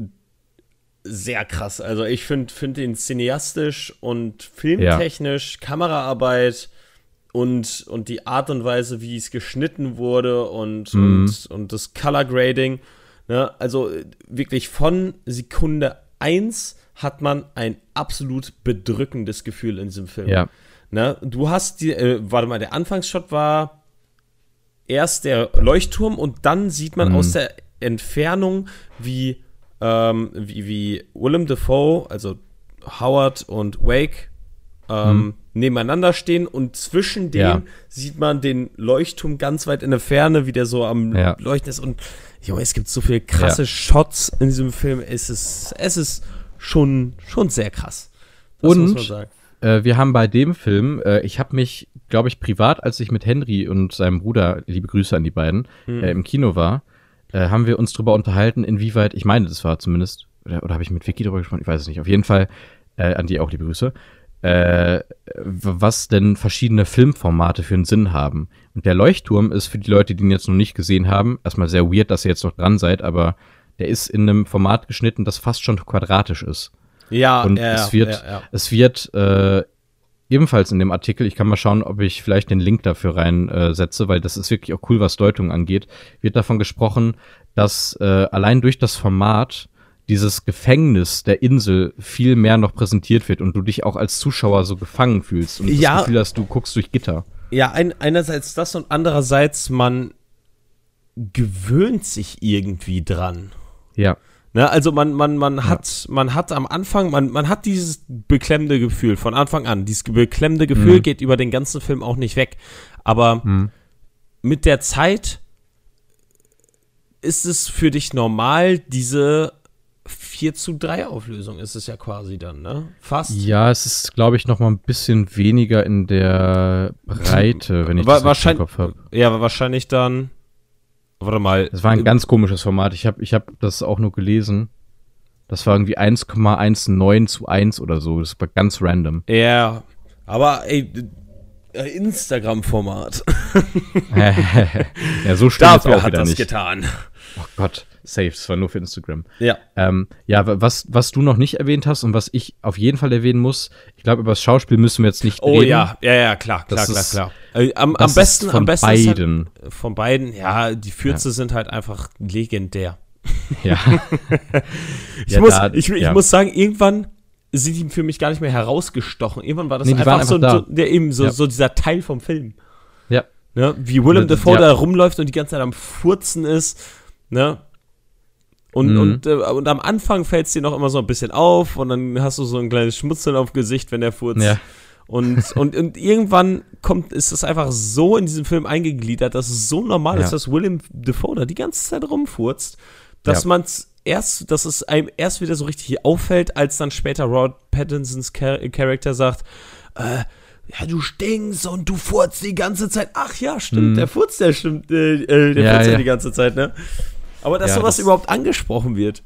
sehr krass. Also ich finde find ihn cineastisch und filmtechnisch, ja. Kameraarbeit und, und die Art und Weise, wie es geschnitten wurde und, mhm. und, und das Color Grading. Ne? Also wirklich von Sekunde 1 hat man ein absolut bedrückendes Gefühl in diesem Film. Ja. Ne? Du hast die, äh, warte mal, der Anfangsshot war erst der Leuchtturm und dann sieht man mhm. aus der Entfernung, wie ähm, wie, wie Willem Dafoe, also Howard und Wake, ähm, mhm. nebeneinander stehen und zwischen denen ja. sieht man den Leuchtturm ganz weit in der Ferne, wie der so am ja. Leuchten ist. Und jo, es gibt so viele krasse ja. Shots in diesem Film. Es ist, es ist schon, schon sehr krass. Das und äh, wir haben bei dem Film, äh, ich habe mich, glaube ich, privat, als ich mit Henry und seinem Bruder, liebe Grüße an die beiden, mhm. äh, im Kino war, äh, haben wir uns darüber unterhalten, inwieweit, ich meine, das war zumindest, oder, oder habe ich mit Vicky darüber gesprochen? Ich weiß es nicht. Auf jeden Fall, äh, an die auch liebe Grüße, äh, was denn verschiedene Filmformate für einen Sinn haben. Und der Leuchtturm ist für die Leute, die ihn jetzt noch nicht gesehen haben, erstmal sehr weird, dass ihr jetzt noch dran seid, aber der ist in einem Format geschnitten, das fast schon quadratisch ist. Ja, und ja, es wird, ja, ja. es wird äh, ebenfalls in dem Artikel, ich kann mal schauen, ob ich vielleicht den Link dafür reinsetze, äh, weil das ist wirklich auch cool, was Deutung angeht, wird davon gesprochen, dass äh, allein durch das Format dieses Gefängnis der Insel viel mehr noch präsentiert wird und du dich auch als Zuschauer so gefangen fühlst und ja. das Gefühl hast, du guckst durch Gitter. Ja, ein, einerseits das und andererseits man gewöhnt sich irgendwie dran. Ja. Ne, also man, man, man ja. hat, man hat am Anfang, man, man hat dieses beklemmende Gefühl von Anfang an. Dieses beklemmende Gefühl mhm. geht über den ganzen Film auch nicht weg. Aber mhm. mit der Zeit ist es für dich normal, diese 4 zu 3 Auflösung ist es ja quasi dann, ne? Fast. Ja, es ist, glaube ich, noch mal ein bisschen weniger in der Breite, wenn ich War, das im Kopf habe. Ja, wahrscheinlich dann. Warte mal. Das war ein ganz komisches Format. Ich habe ich hab das auch nur gelesen. Das war irgendwie 1,19 zu 1 oder so. Das war ganz random. Ja, aber ey, äh, Instagram-Format. ja, so stimmt Dafür auch hat das nicht. getan. Oh Gott. Safe, es war nur für Instagram. Ja. Ähm, ja, was, was du noch nicht erwähnt hast und was ich auf jeden Fall erwähnen muss, ich glaube, über das Schauspiel müssen wir jetzt nicht oh, reden. Oh ja, ja, ja, klar, klar, das klar, klar. Äh, am, am besten, von am besten beiden. Halt, von beiden, ja, die Fürze ja. sind halt einfach legendär. Ja. ich, ja, muss, da, ich, ich ja. muss sagen, irgendwann sind die für mich gar nicht mehr herausgestochen. Irgendwann war das nee, einfach, einfach, so, so, der, eben so, so dieser Teil vom Film. Ja. Ne? Wie Willem Dafoe da rumläuft und die ganze Zeit am Furzen ist. Ne? Und, mhm. und, äh, und am Anfang fällt es dir noch immer so ein bisschen auf und dann hast du so ein kleines Schmutzeln auf Gesicht, wenn der furzt. Ja. Und, und, und irgendwann kommt, ist das einfach so in diesem Film eingegliedert, dass es so normal ja. ist, dass William Defoe da die ganze Zeit rumfurzt, dass ja. man es erst, dass es einem erst wieder so richtig auffällt, als dann später Rod Pattinsons Char Charakter sagt, äh, ja, du stinkst und du furzt die ganze Zeit. Ach ja, stimmt, mhm. der furzt, der stimmt, äh, äh der ja, furzt ja die ganze Zeit, ne? Aber dass ja, sowas das überhaupt angesprochen wird.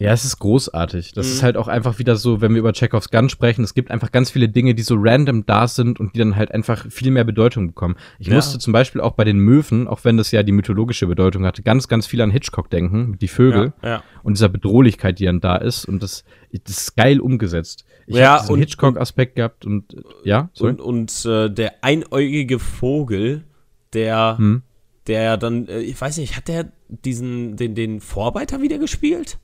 Ja, es ist großartig. Das mhm. ist halt auch einfach wieder so, wenn wir über Chekhovs Gun sprechen, es gibt einfach ganz viele Dinge, die so random da sind und die dann halt einfach viel mehr Bedeutung bekommen. Ich ja. musste zum Beispiel auch bei den Möwen, auch wenn das ja die mythologische Bedeutung hatte, ganz, ganz viel an Hitchcock denken, die Vögel ja, ja. und dieser Bedrohlichkeit, die dann da ist und das, das ist geil umgesetzt. Ich ja, habe diesen Hitchcock-Aspekt gehabt und ja. Sorry? Und, und äh, der einäugige Vogel, der hm der dann, äh, ich weiß nicht, hat der diesen, den, den Vorarbeiter wieder gespielt?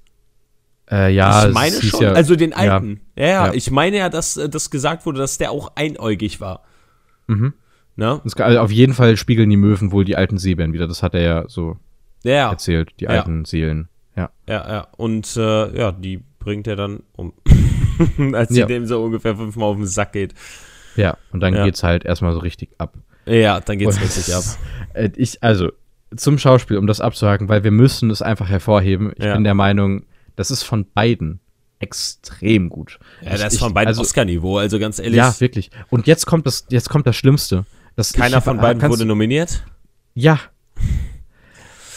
Äh, ja, ich meine schon. Ja, also den alten. Ja. Ja, ja, ich meine ja, dass äh, das gesagt wurde, dass der auch einäugig war. Mhm. Na? Das, also auf jeden Fall spiegeln die Möwen wohl die alten Seebären wieder. Das hat er ja so ja. erzählt, die alten Seelen. Ja. Ja, ja. Und äh, ja, die bringt er dann um. Als sie dem so ungefähr fünfmal auf den Sack geht. Ja, und dann ja. geht's halt erstmal so richtig ab. Ja, dann geht's richtig ab. Äh, ich, also, zum Schauspiel, um das abzuhaken, weil wir müssen es einfach hervorheben. Ich ja. bin der Meinung, das ist von beiden extrem gut. Ja, das ist von beiden also, Oscar-Niveau, also ganz ehrlich. Ja, wirklich. Und jetzt kommt das, jetzt kommt das Schlimmste. Keiner ich, von beiden wurde nominiert? Ja.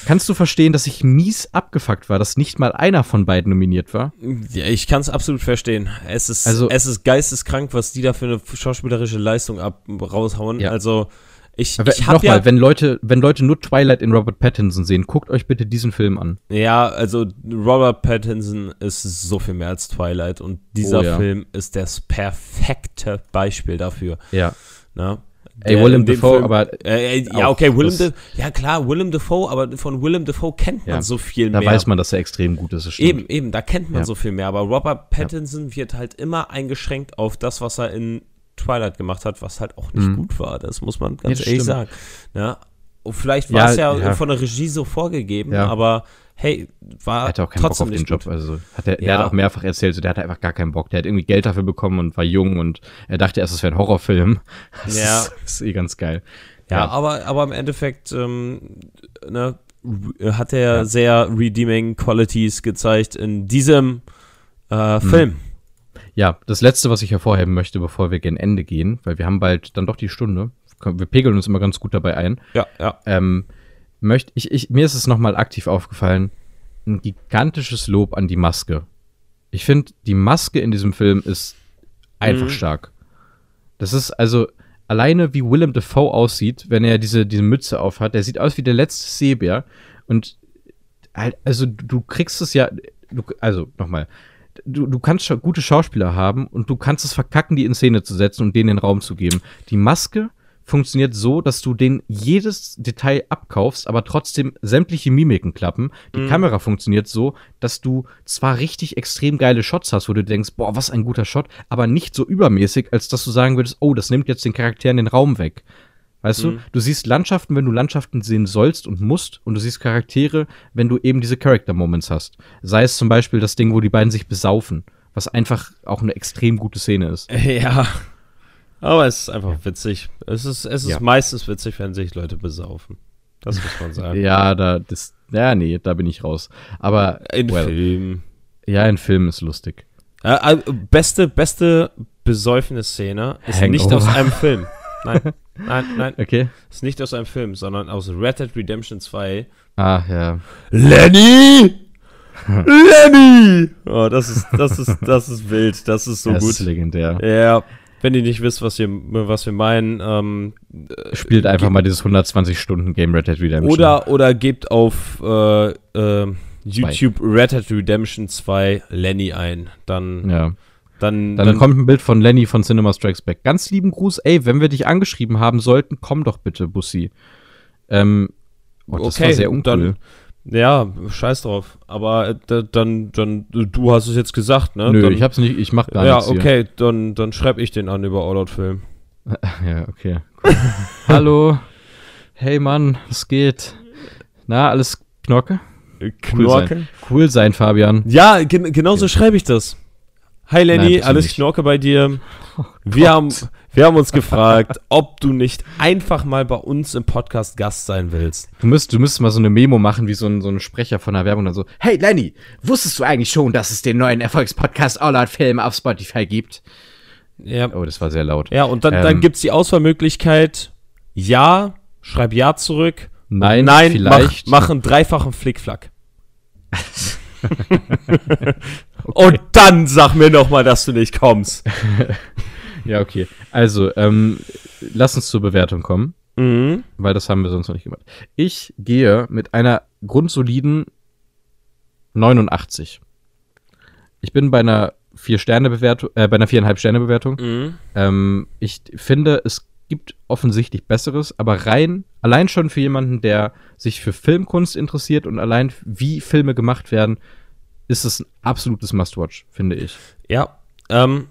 Kannst du verstehen, dass ich mies abgefuckt war, dass nicht mal einer von beiden nominiert war? Ja, ich kann es absolut verstehen. Es ist, also, es ist geisteskrank, was die da für eine schauspielerische Leistung ab, raushauen. Ja. Also, ich, Aber ich Nochmal, ja, wenn Leute, wenn Leute nur Twilight in Robert Pattinson sehen, guckt euch bitte diesen Film an. Ja, also Robert Pattinson ist so viel mehr als Twilight und dieser oh, ja. Film ist das perfekte Beispiel dafür. Ja. Na? Ey, Willem Dafoe, Film, aber. Äh, äh ja, okay, Willem Dafoe. Ja, klar, Willem Dafoe, aber von Willem Dafoe kennt man ja, so viel da mehr. Da weiß man, dass er extrem gut ist. Eben, eben, da kennt man ja. so viel mehr. Aber Robert Pattinson wird halt immer eingeschränkt auf das, was er in Twilight gemacht hat, was halt auch nicht mhm. gut war. Das muss man ganz ehrlich stimmt. sagen. Ja, und vielleicht war es ja, von der Regie so vorgegeben, aber hey, war er hatte auch keinen Bock auf den Job. Also hat er, ja. er hat auch mehrfach erzählt, so, der hatte einfach gar keinen Bock. Der hat irgendwie Geld dafür bekommen und war jung und er dachte erst, es wäre ein Horrorfilm. Das ja. Ist, ist eh ganz geil. Ja, ja aber, aber im Endeffekt ähm, ne, hat er ja. sehr redeeming Qualities gezeigt in diesem äh, mhm. Film. Ja, das letzte, was ich hervorheben möchte, bevor wir gen Ende gehen, weil wir haben bald dann doch die Stunde. Wir pegeln uns immer ganz gut dabei ein. Ja, ja. Ähm, möchte ich, ich, mir ist es nochmal aktiv aufgefallen, ein gigantisches Lob an die Maske. Ich finde, die Maske in diesem Film ist einfach mhm. stark. Das ist also alleine, wie Willem Dafoe aussieht, wenn er diese, diese Mütze aufhat. Der sieht aus wie der letzte Seebär. Und halt, also du kriegst es ja, du, also nochmal, du, du kannst gute Schauspieler haben und du kannst es verkacken, die in Szene zu setzen und denen den Raum zu geben. Die Maske funktioniert so, dass du den jedes Detail abkaufst, aber trotzdem sämtliche Mimiken klappen. Die mhm. Kamera funktioniert so, dass du zwar richtig extrem geile Shots hast, wo du denkst, boah, was ein guter Shot, aber nicht so übermäßig, als dass du sagen würdest, oh, das nimmt jetzt den Charakteren den Raum weg. Weißt mhm. du, du siehst Landschaften, wenn du Landschaften sehen sollst und musst, und du siehst Charaktere, wenn du eben diese Character Moments hast. Sei es zum Beispiel das Ding, wo die beiden sich besaufen, was einfach auch eine extrem gute Szene ist. Ja. Aber es ist einfach witzig. Es ist, es ist ja. meistens witzig, wenn sich Leute besaufen. Das muss man sagen. ja, da, das, ja, nee, da bin ich raus. Aber. In well, Film. Ja, in Film ist lustig. Äh, beste, beste besäufene Szene ist Hangover. nicht aus einem Film. Nein, nein, nein. Okay. Ist nicht aus einem Film, sondern aus Red Dead Redemption 2. Ah, ja. Lenny! Lenny! Oh, das ist, das ist, das ist wild. Das ist so das gut. Das ist legendär. Ja, wenn ihr nicht wisst, was wir, was wir meinen, ähm, spielt einfach mal dieses 120 Stunden Game Red Dead Redemption. Oder, oder gebt auf äh, äh, YouTube Red Dead Redemption 2 Lenny ein. Dann, ja. dann, dann, dann, kommt ein Bild von Lenny von Cinema Strikes Back. Ganz lieben Gruß. Ey, wenn wir dich angeschrieben haben sollten, komm doch bitte, Bussi. Ähm, oh, das okay, war sehr uncool. Dann, ja, scheiß drauf. Aber äh, dann, dann, du hast es jetzt gesagt, ne? Nö, dann, ich hab's nicht, ich mach gar ja, nichts. Ja, okay, hier. dann, dann schreib ich den an über All Out Film. Ja, okay. Cool. Hallo. Hey Mann, was geht? Na, alles Knorke? Knorke? Cool sein, cool sein Fabian. Ja, gen genauso okay. schreibe ich das. Hi Lenny, Nein, alles. Knorke bei dir. Oh wir, haben, wir haben uns gefragt, ob du nicht einfach mal bei uns im Podcast Gast sein willst. Du müsstest, du müsstest mal so eine Memo machen, wie so ein, so ein Sprecher von der Werbung dann so, hey Lenny, wusstest du eigentlich schon, dass es den neuen Erfolgspodcast All Out Film auf Spotify gibt? Ja. Oh, das war sehr laut. Ja, und dann, ähm, dann gibt's die Auswahlmöglichkeit, ja, schreib ja zurück. Nein, nein, vielleicht. Mach, mach einen dreifachen Flickflack. okay. Und dann sag mir noch mal, dass du nicht kommst. ja, okay. Also, ähm, lass uns zur Bewertung kommen. Mhm. Weil das haben wir sonst noch nicht gemacht. Ich gehe mit einer grundsoliden 89. Ich bin bei einer vier Sterne Bewertung, äh, bei einer viereinhalb Sterne Bewertung. Mhm. Ähm, ich finde, es gibt offensichtlich Besseres, aber rein, allein schon für jemanden, der sich für Filmkunst interessiert und allein wie Filme gemacht werden, ist es ein absolutes Must-Watch, finde ich. Ja, ähm,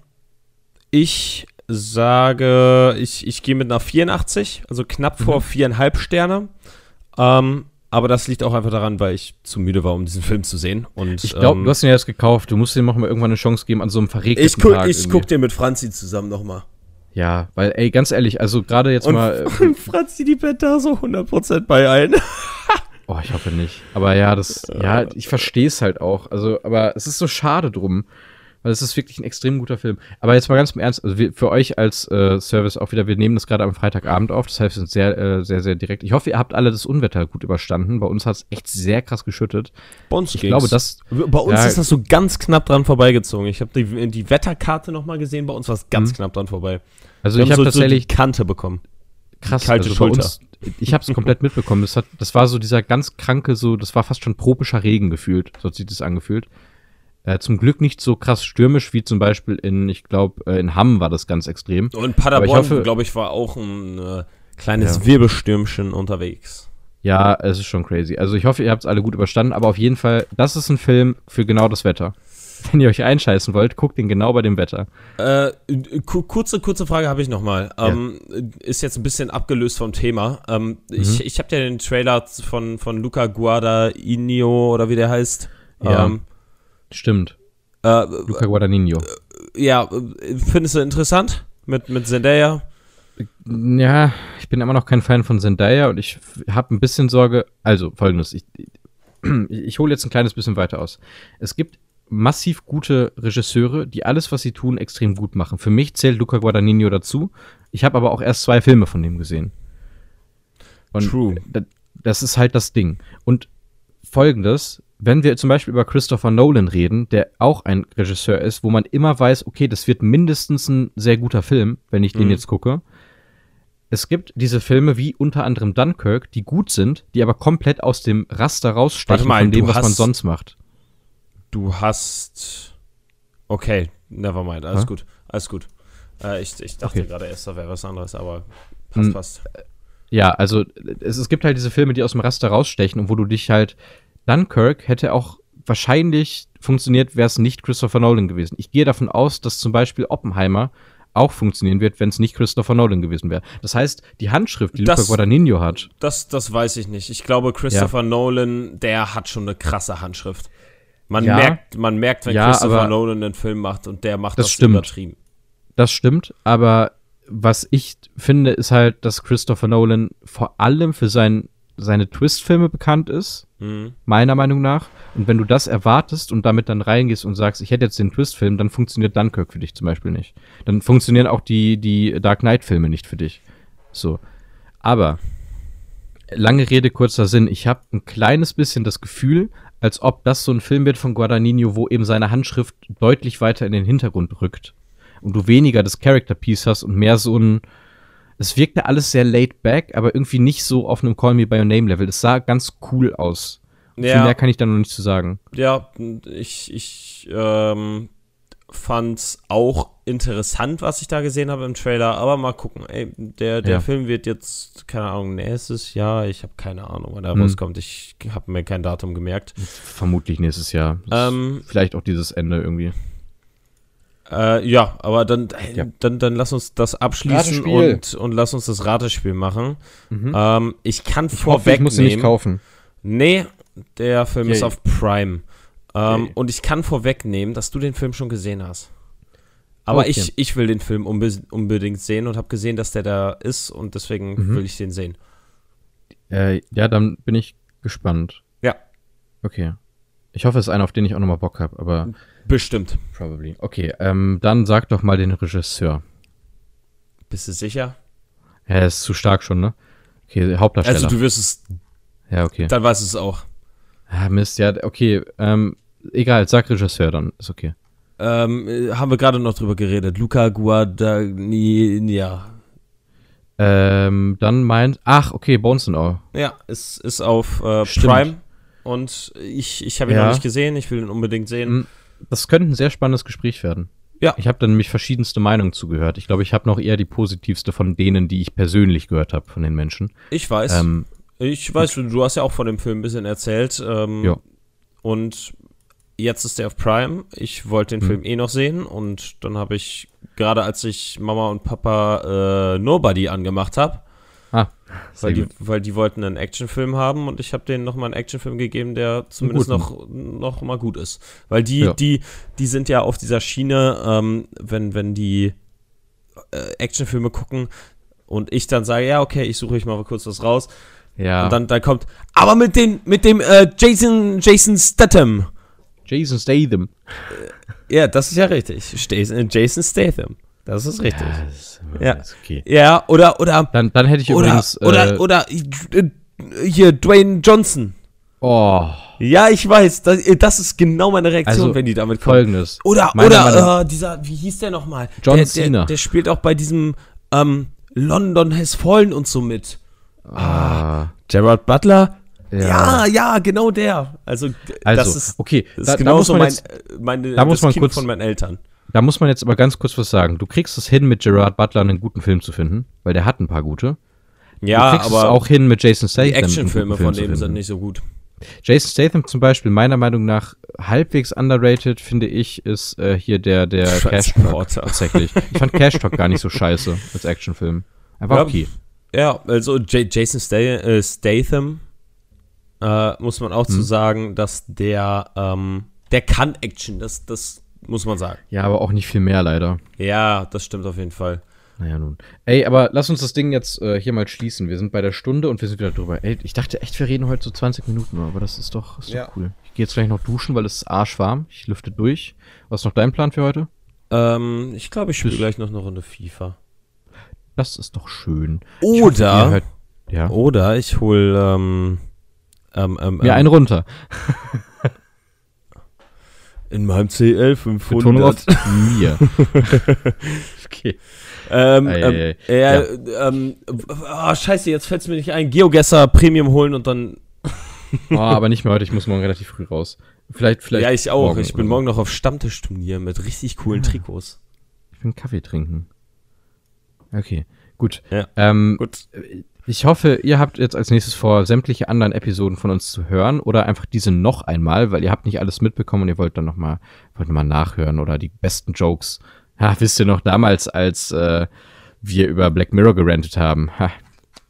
ich sage, ich, ich gehe mit einer 84, also knapp vor mhm. viereinhalb Sterne. Ähm, aber das liegt auch einfach daran, weil ich zu müde war, um diesen Film zu sehen. Und, ich glaube, ähm, du hast ihn ja jetzt gekauft. Du musst ihm noch mal irgendwann eine Chance geben an so einem verregneten ich guck, Tag. Ich irgendwie. guck dir mit Franzi zusammen noch mal. Ja, weil, ey, ganz ehrlich, also gerade jetzt und, mal. Und Franzi die Bett da so 100% bei ein. oh, ich hoffe nicht. Aber ja, das, ja, ich verstehe es halt auch. Also, aber es ist so schade drum. Weil es ist wirklich ein extrem guter Film. Aber jetzt mal ganz im Ernst, also wir, für euch als äh, Service auch wieder, wir nehmen das gerade am Freitagabend auf, das heißt, wir sind sehr, äh, sehr, sehr direkt. Ich hoffe, ihr habt alle das Unwetter gut überstanden. Bei uns hat es echt sehr krass geschüttet. Bei uns ich ging's. glaube, das. Bei uns ja, ist das so ganz knapp dran vorbeigezogen. Ich habe die, die Wetterkarte nochmal gesehen, bei uns war es ganz mhm. knapp dran vorbei. Also wir ich habe so, tatsächlich so Kante bekommen. Krass, kalte also Schulter. Uns, ich habe es komplett mitbekommen. Das, hat, das war so dieser ganz kranke, so, das war fast schon tropischer Regen gefühlt. So hat sich das angefühlt. Äh, zum Glück nicht so krass stürmisch wie zum Beispiel in, ich glaube, äh, in Hamm war das ganz extrem. Und Paderborn, glaube ich, war auch ein äh, kleines ja. Wirbelstürmchen unterwegs. Ja, es ist schon crazy. Also ich hoffe, ihr habt es alle gut überstanden, aber auf jeden Fall, das ist ein Film für genau das Wetter. Wenn ihr euch einscheißen wollt, guckt ihn genau bei dem Wetter. Äh, kurze, kurze Frage habe ich nochmal. Ähm, ja. Ist jetzt ein bisschen abgelöst vom Thema. Ähm, mhm. Ich, ich habe ja den Trailer von, von Luca Guadagnino oder wie der heißt. Ja. Ähm, Stimmt. Äh, Luca Guadagnino. Äh, ja, findest du interessant mit, mit Zendaya? Ja, ich bin immer noch kein Fan von Zendaya und ich habe ein bisschen Sorge. Also, folgendes: Ich, ich, ich hole jetzt ein kleines bisschen weiter aus. Es gibt massiv gute Regisseure, die alles, was sie tun, extrem gut machen. Für mich zählt Luca Guadagnino dazu. Ich habe aber auch erst zwei Filme von dem gesehen. Und True. Das ist halt das Ding. Und folgendes, wenn wir zum Beispiel über Christopher Nolan reden, der auch ein Regisseur ist, wo man immer weiß, okay, das wird mindestens ein sehr guter Film, wenn ich mhm. den jetzt gucke. Es gibt diese Filme wie unter anderem Dunkirk, die gut sind, die aber komplett aus dem Raster rausstechen mal, von dem, was man sonst macht. Du hast Okay, never mind. Alles ha? gut. Alles gut. Äh, ich, ich dachte okay. gerade erst, da wäre was anderes, aber passt, hm, passt. Ja, also es, es gibt halt diese Filme, die aus dem Raster rausstechen und wo du dich halt. Dunkirk hätte auch wahrscheinlich funktioniert, wäre es nicht Christopher Nolan gewesen. Ich gehe davon aus, dass zum Beispiel Oppenheimer auch funktionieren wird, wenn es nicht Christopher Nolan gewesen wäre. Das heißt, die Handschrift, die das, Luca Guadagnino hat. Das, das weiß ich nicht. Ich glaube, Christopher ja. Nolan, der hat schon eine krasse Handschrift. Man, ja, merkt, man merkt, wenn ja, Christopher Nolan einen Film macht und der macht das, das stimmt. übertrieben. Das stimmt, aber was ich finde, ist halt, dass Christopher Nolan vor allem für sein, seine Twist-Filme bekannt ist, mhm. meiner Meinung nach. Und wenn du das erwartest und damit dann reingehst und sagst, ich hätte jetzt den Twist-Film, dann funktioniert Dunkirk für dich zum Beispiel nicht. Dann funktionieren auch die, die Dark Knight-Filme nicht für dich. So. Aber, lange Rede, kurzer Sinn, ich habe ein kleines bisschen das Gefühl, als ob das so ein Film wird von Guadagnino, wo eben seine Handschrift deutlich weiter in den Hintergrund rückt. Und du weniger das Character Piece hast und mehr so ein. Es wirkte alles sehr laid back, aber irgendwie nicht so auf einem Call Me By Your Name Level. Es sah ganz cool aus. Ja. Viel mehr kann ich da noch nicht zu sagen. Ja, ich, ich ähm, fand auch interessant, was ich da gesehen habe im Trailer, aber mal gucken. Ey, der, der ja. Film wird jetzt, keine Ahnung, nächstes Jahr, ich habe keine Ahnung, wann er hm. rauskommt. Ich habe mir kein Datum gemerkt. Vermutlich nächstes Jahr. Ähm, vielleicht auch dieses Ende irgendwie. Äh, ja, aber dann, ja. dann, dann lass uns das abschließen und, und lass uns das Ratespiel machen. Mhm. Ähm, ich kann ich vorwegnehmen. Ich muss ihn nicht kaufen. Nee, der Film okay. ist auf Prime. Ähm, okay. Und ich kann vorwegnehmen, dass du den Film schon gesehen hast. Aber okay. ich, ich will den Film unbe unbedingt sehen und habe gesehen, dass der da ist und deswegen mhm. will ich den sehen. Äh, ja, dann bin ich gespannt. Ja. Okay. Ich hoffe, es ist einer, auf den ich auch nochmal Bock habe, aber. Bestimmt. Probably. Okay, ähm, dann sag doch mal den Regisseur. Bist du sicher? Ja, er ist zu stark schon, ne? Okay, Hauptdarsteller. Also du wirst es. Ja, okay. Dann weißt du es auch. Ah, Mist, ja, okay. Ähm, egal, sag Regisseur dann, ist okay. Ähm, haben wir gerade noch drüber geredet. Luca Guadagnino. Ähm, dann meint. Ach, okay, Bones and All. Ja, es ist auf äh, Prime. Und ich, ich habe ihn ja. noch nicht gesehen, ich will ihn unbedingt sehen. Das könnte ein sehr spannendes Gespräch werden. Ja. Ich habe dann nämlich verschiedenste Meinungen zugehört. Ich glaube, ich habe noch eher die positivste von denen, die ich persönlich gehört habe von den Menschen. Ich weiß. Ähm, ich weiß, du, du hast ja auch von dem Film ein bisschen erzählt. Ähm, ja. Und jetzt ist der auf Prime. Ich wollte den mhm. Film eh noch sehen und dann habe ich, gerade als ich Mama und Papa äh, Nobody angemacht habe, weil die, weil die wollten einen Actionfilm haben und ich habe denen nochmal einen Actionfilm gegeben, der zumindest noch, noch mal gut ist. Weil die, ja. die, die sind ja auf dieser Schiene, ähm, wenn, wenn die äh, Actionfilme gucken und ich dann sage, ja, okay, ich suche euch mal kurz was raus. Ja. Und dann, dann kommt, aber mit, den, mit dem äh, Jason, Jason Statham. Jason Statham. Äh, ja, das ist ja richtig. Jason Statham. Das ist richtig. Ja, das ja. Ist okay. ja oder, oder. Dann, dann hätte ich oder, übrigens. Oder, äh, oder, äh, hier, Dwayne Johnson. Oh. Ja, ich weiß. Das, das ist genau meine Reaktion, also, wenn die damit kommen. Folgendes. Oder, oder, äh, dieser, wie hieß der nochmal? John der, Cena. Der, der, spielt auch bei diesem ähm, London Has Fallen und so mit. Ah. Gerard Butler. Ja. ja, ja, genau der. Also, also das ist, okay, das ist da, genauso da mein, jetzt, meine, da muss man kind kurz, von meinen Eltern. Da muss man jetzt aber ganz kurz was sagen. Du kriegst es hin, mit Gerard Butler einen guten Film zu finden, weil der hat ein paar gute. Ja, du kriegst aber es auch hin, mit Jason Statham. Die Actionfilme von dem sind nicht so gut. Jason Statham zum Beispiel, meiner Meinung nach halbwegs underrated, finde ich, ist äh, hier der, der Cash Talk tatsächlich. Ich fand Cash Talk gar nicht so scheiße als Actionfilm. Einfach ja, okay. Ja, also J Jason äh, Statham, äh, muss man auch hm. zu sagen, dass der, ähm, der kann Action. Das, das muss man sagen. Ja, aber auch nicht viel mehr leider. Ja, das stimmt auf jeden Fall. Naja, nun. Ey, aber lass uns das Ding jetzt äh, hier mal schließen. Wir sind bei der Stunde und wir sind wieder drüber. Ey, ich dachte echt, wir reden heute so 20 Minuten, aber das ist doch, ist ja. doch cool. Ich gehe jetzt gleich noch duschen, weil es ist arschwarm. Ich lüfte durch. Was ist noch dein Plan für heute? Ähm, ich glaube, ich spiele gleich noch eine Runde FIFA. Das ist doch schön. Oder, hoffe, ja. oder ich hole ähm, ähm, ähm, mir einen runter. In meinem CL 500. mir. okay. Ähm, ei, ei, ei. Ähm, ja. ähm, oh, scheiße, jetzt fällt es mir nicht ein. Geogesser Premium holen und dann. oh, aber nicht mehr heute, ich muss morgen relativ früh raus. Vielleicht, vielleicht. Ja, ich auch. Ich bin morgen noch auf Stammtischturnier mit richtig coolen ja. Trikots. Ich will einen Kaffee trinken. Okay, gut. Ja, ähm, gut. Ich hoffe, ihr habt jetzt als nächstes vor, sämtliche anderen Episoden von uns zu hören oder einfach diese noch einmal, weil ihr habt nicht alles mitbekommen und ihr wollt dann noch mal, wollt noch mal nachhören oder die besten Jokes. Ha, wisst ihr noch damals, als äh, wir über Black Mirror gerantet haben? Ha,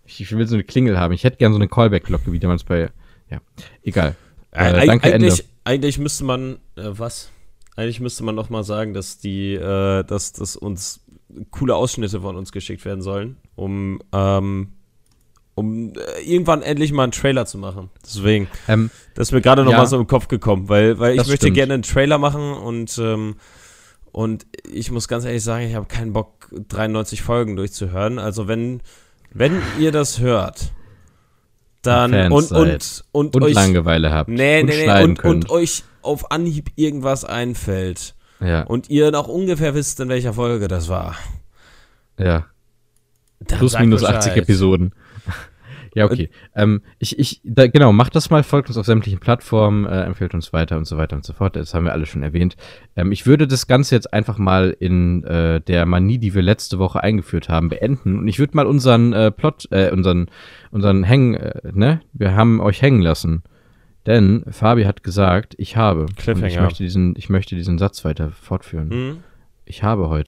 ich will so eine Klingel haben. Ich hätte gern so eine Callback-Glocke, wie damals bei. Ja, egal. Äh, äh, danke, eigentlich, Ende. eigentlich müsste man, äh, was? Eigentlich müsste man noch mal sagen, dass die, äh, dass, dass uns coole Ausschnitte von uns geschickt werden sollen, um, ähm, um äh, irgendwann endlich mal einen Trailer zu machen. Deswegen, ähm, das ist mir gerade noch ja, mal so im Kopf gekommen, weil, weil ich möchte stimmt. gerne einen Trailer machen und ähm, und ich muss ganz ehrlich sagen, ich habe keinen Bock, 93 Folgen durchzuhören. Also wenn, wenn ihr das hört, dann Fans und, und, und, und, euch Langeweile habt nee, und nee, nee, und, und euch auf Anhieb irgendwas einfällt ja. und ihr noch ungefähr wisst, in welcher Folge das war. Ja. Plus minus 80 Episoden. Ja, okay. Ähm, ich, ich, da, genau, macht das mal, folgt uns auf sämtlichen Plattformen, äh, empfiehlt uns weiter und so weiter und so fort. Das haben wir alle schon erwähnt. Ähm, ich würde das Ganze jetzt einfach mal in äh, der Manie, die wir letzte Woche eingeführt haben, beenden. Und ich würde mal unseren äh, Plot, äh, unseren, unseren Hängen, äh, ne? Wir haben euch hängen lassen. Denn Fabi hat gesagt, ich habe. Und ich möchte diesen, ich möchte diesen Satz weiter fortführen. Mhm. Ich habe heute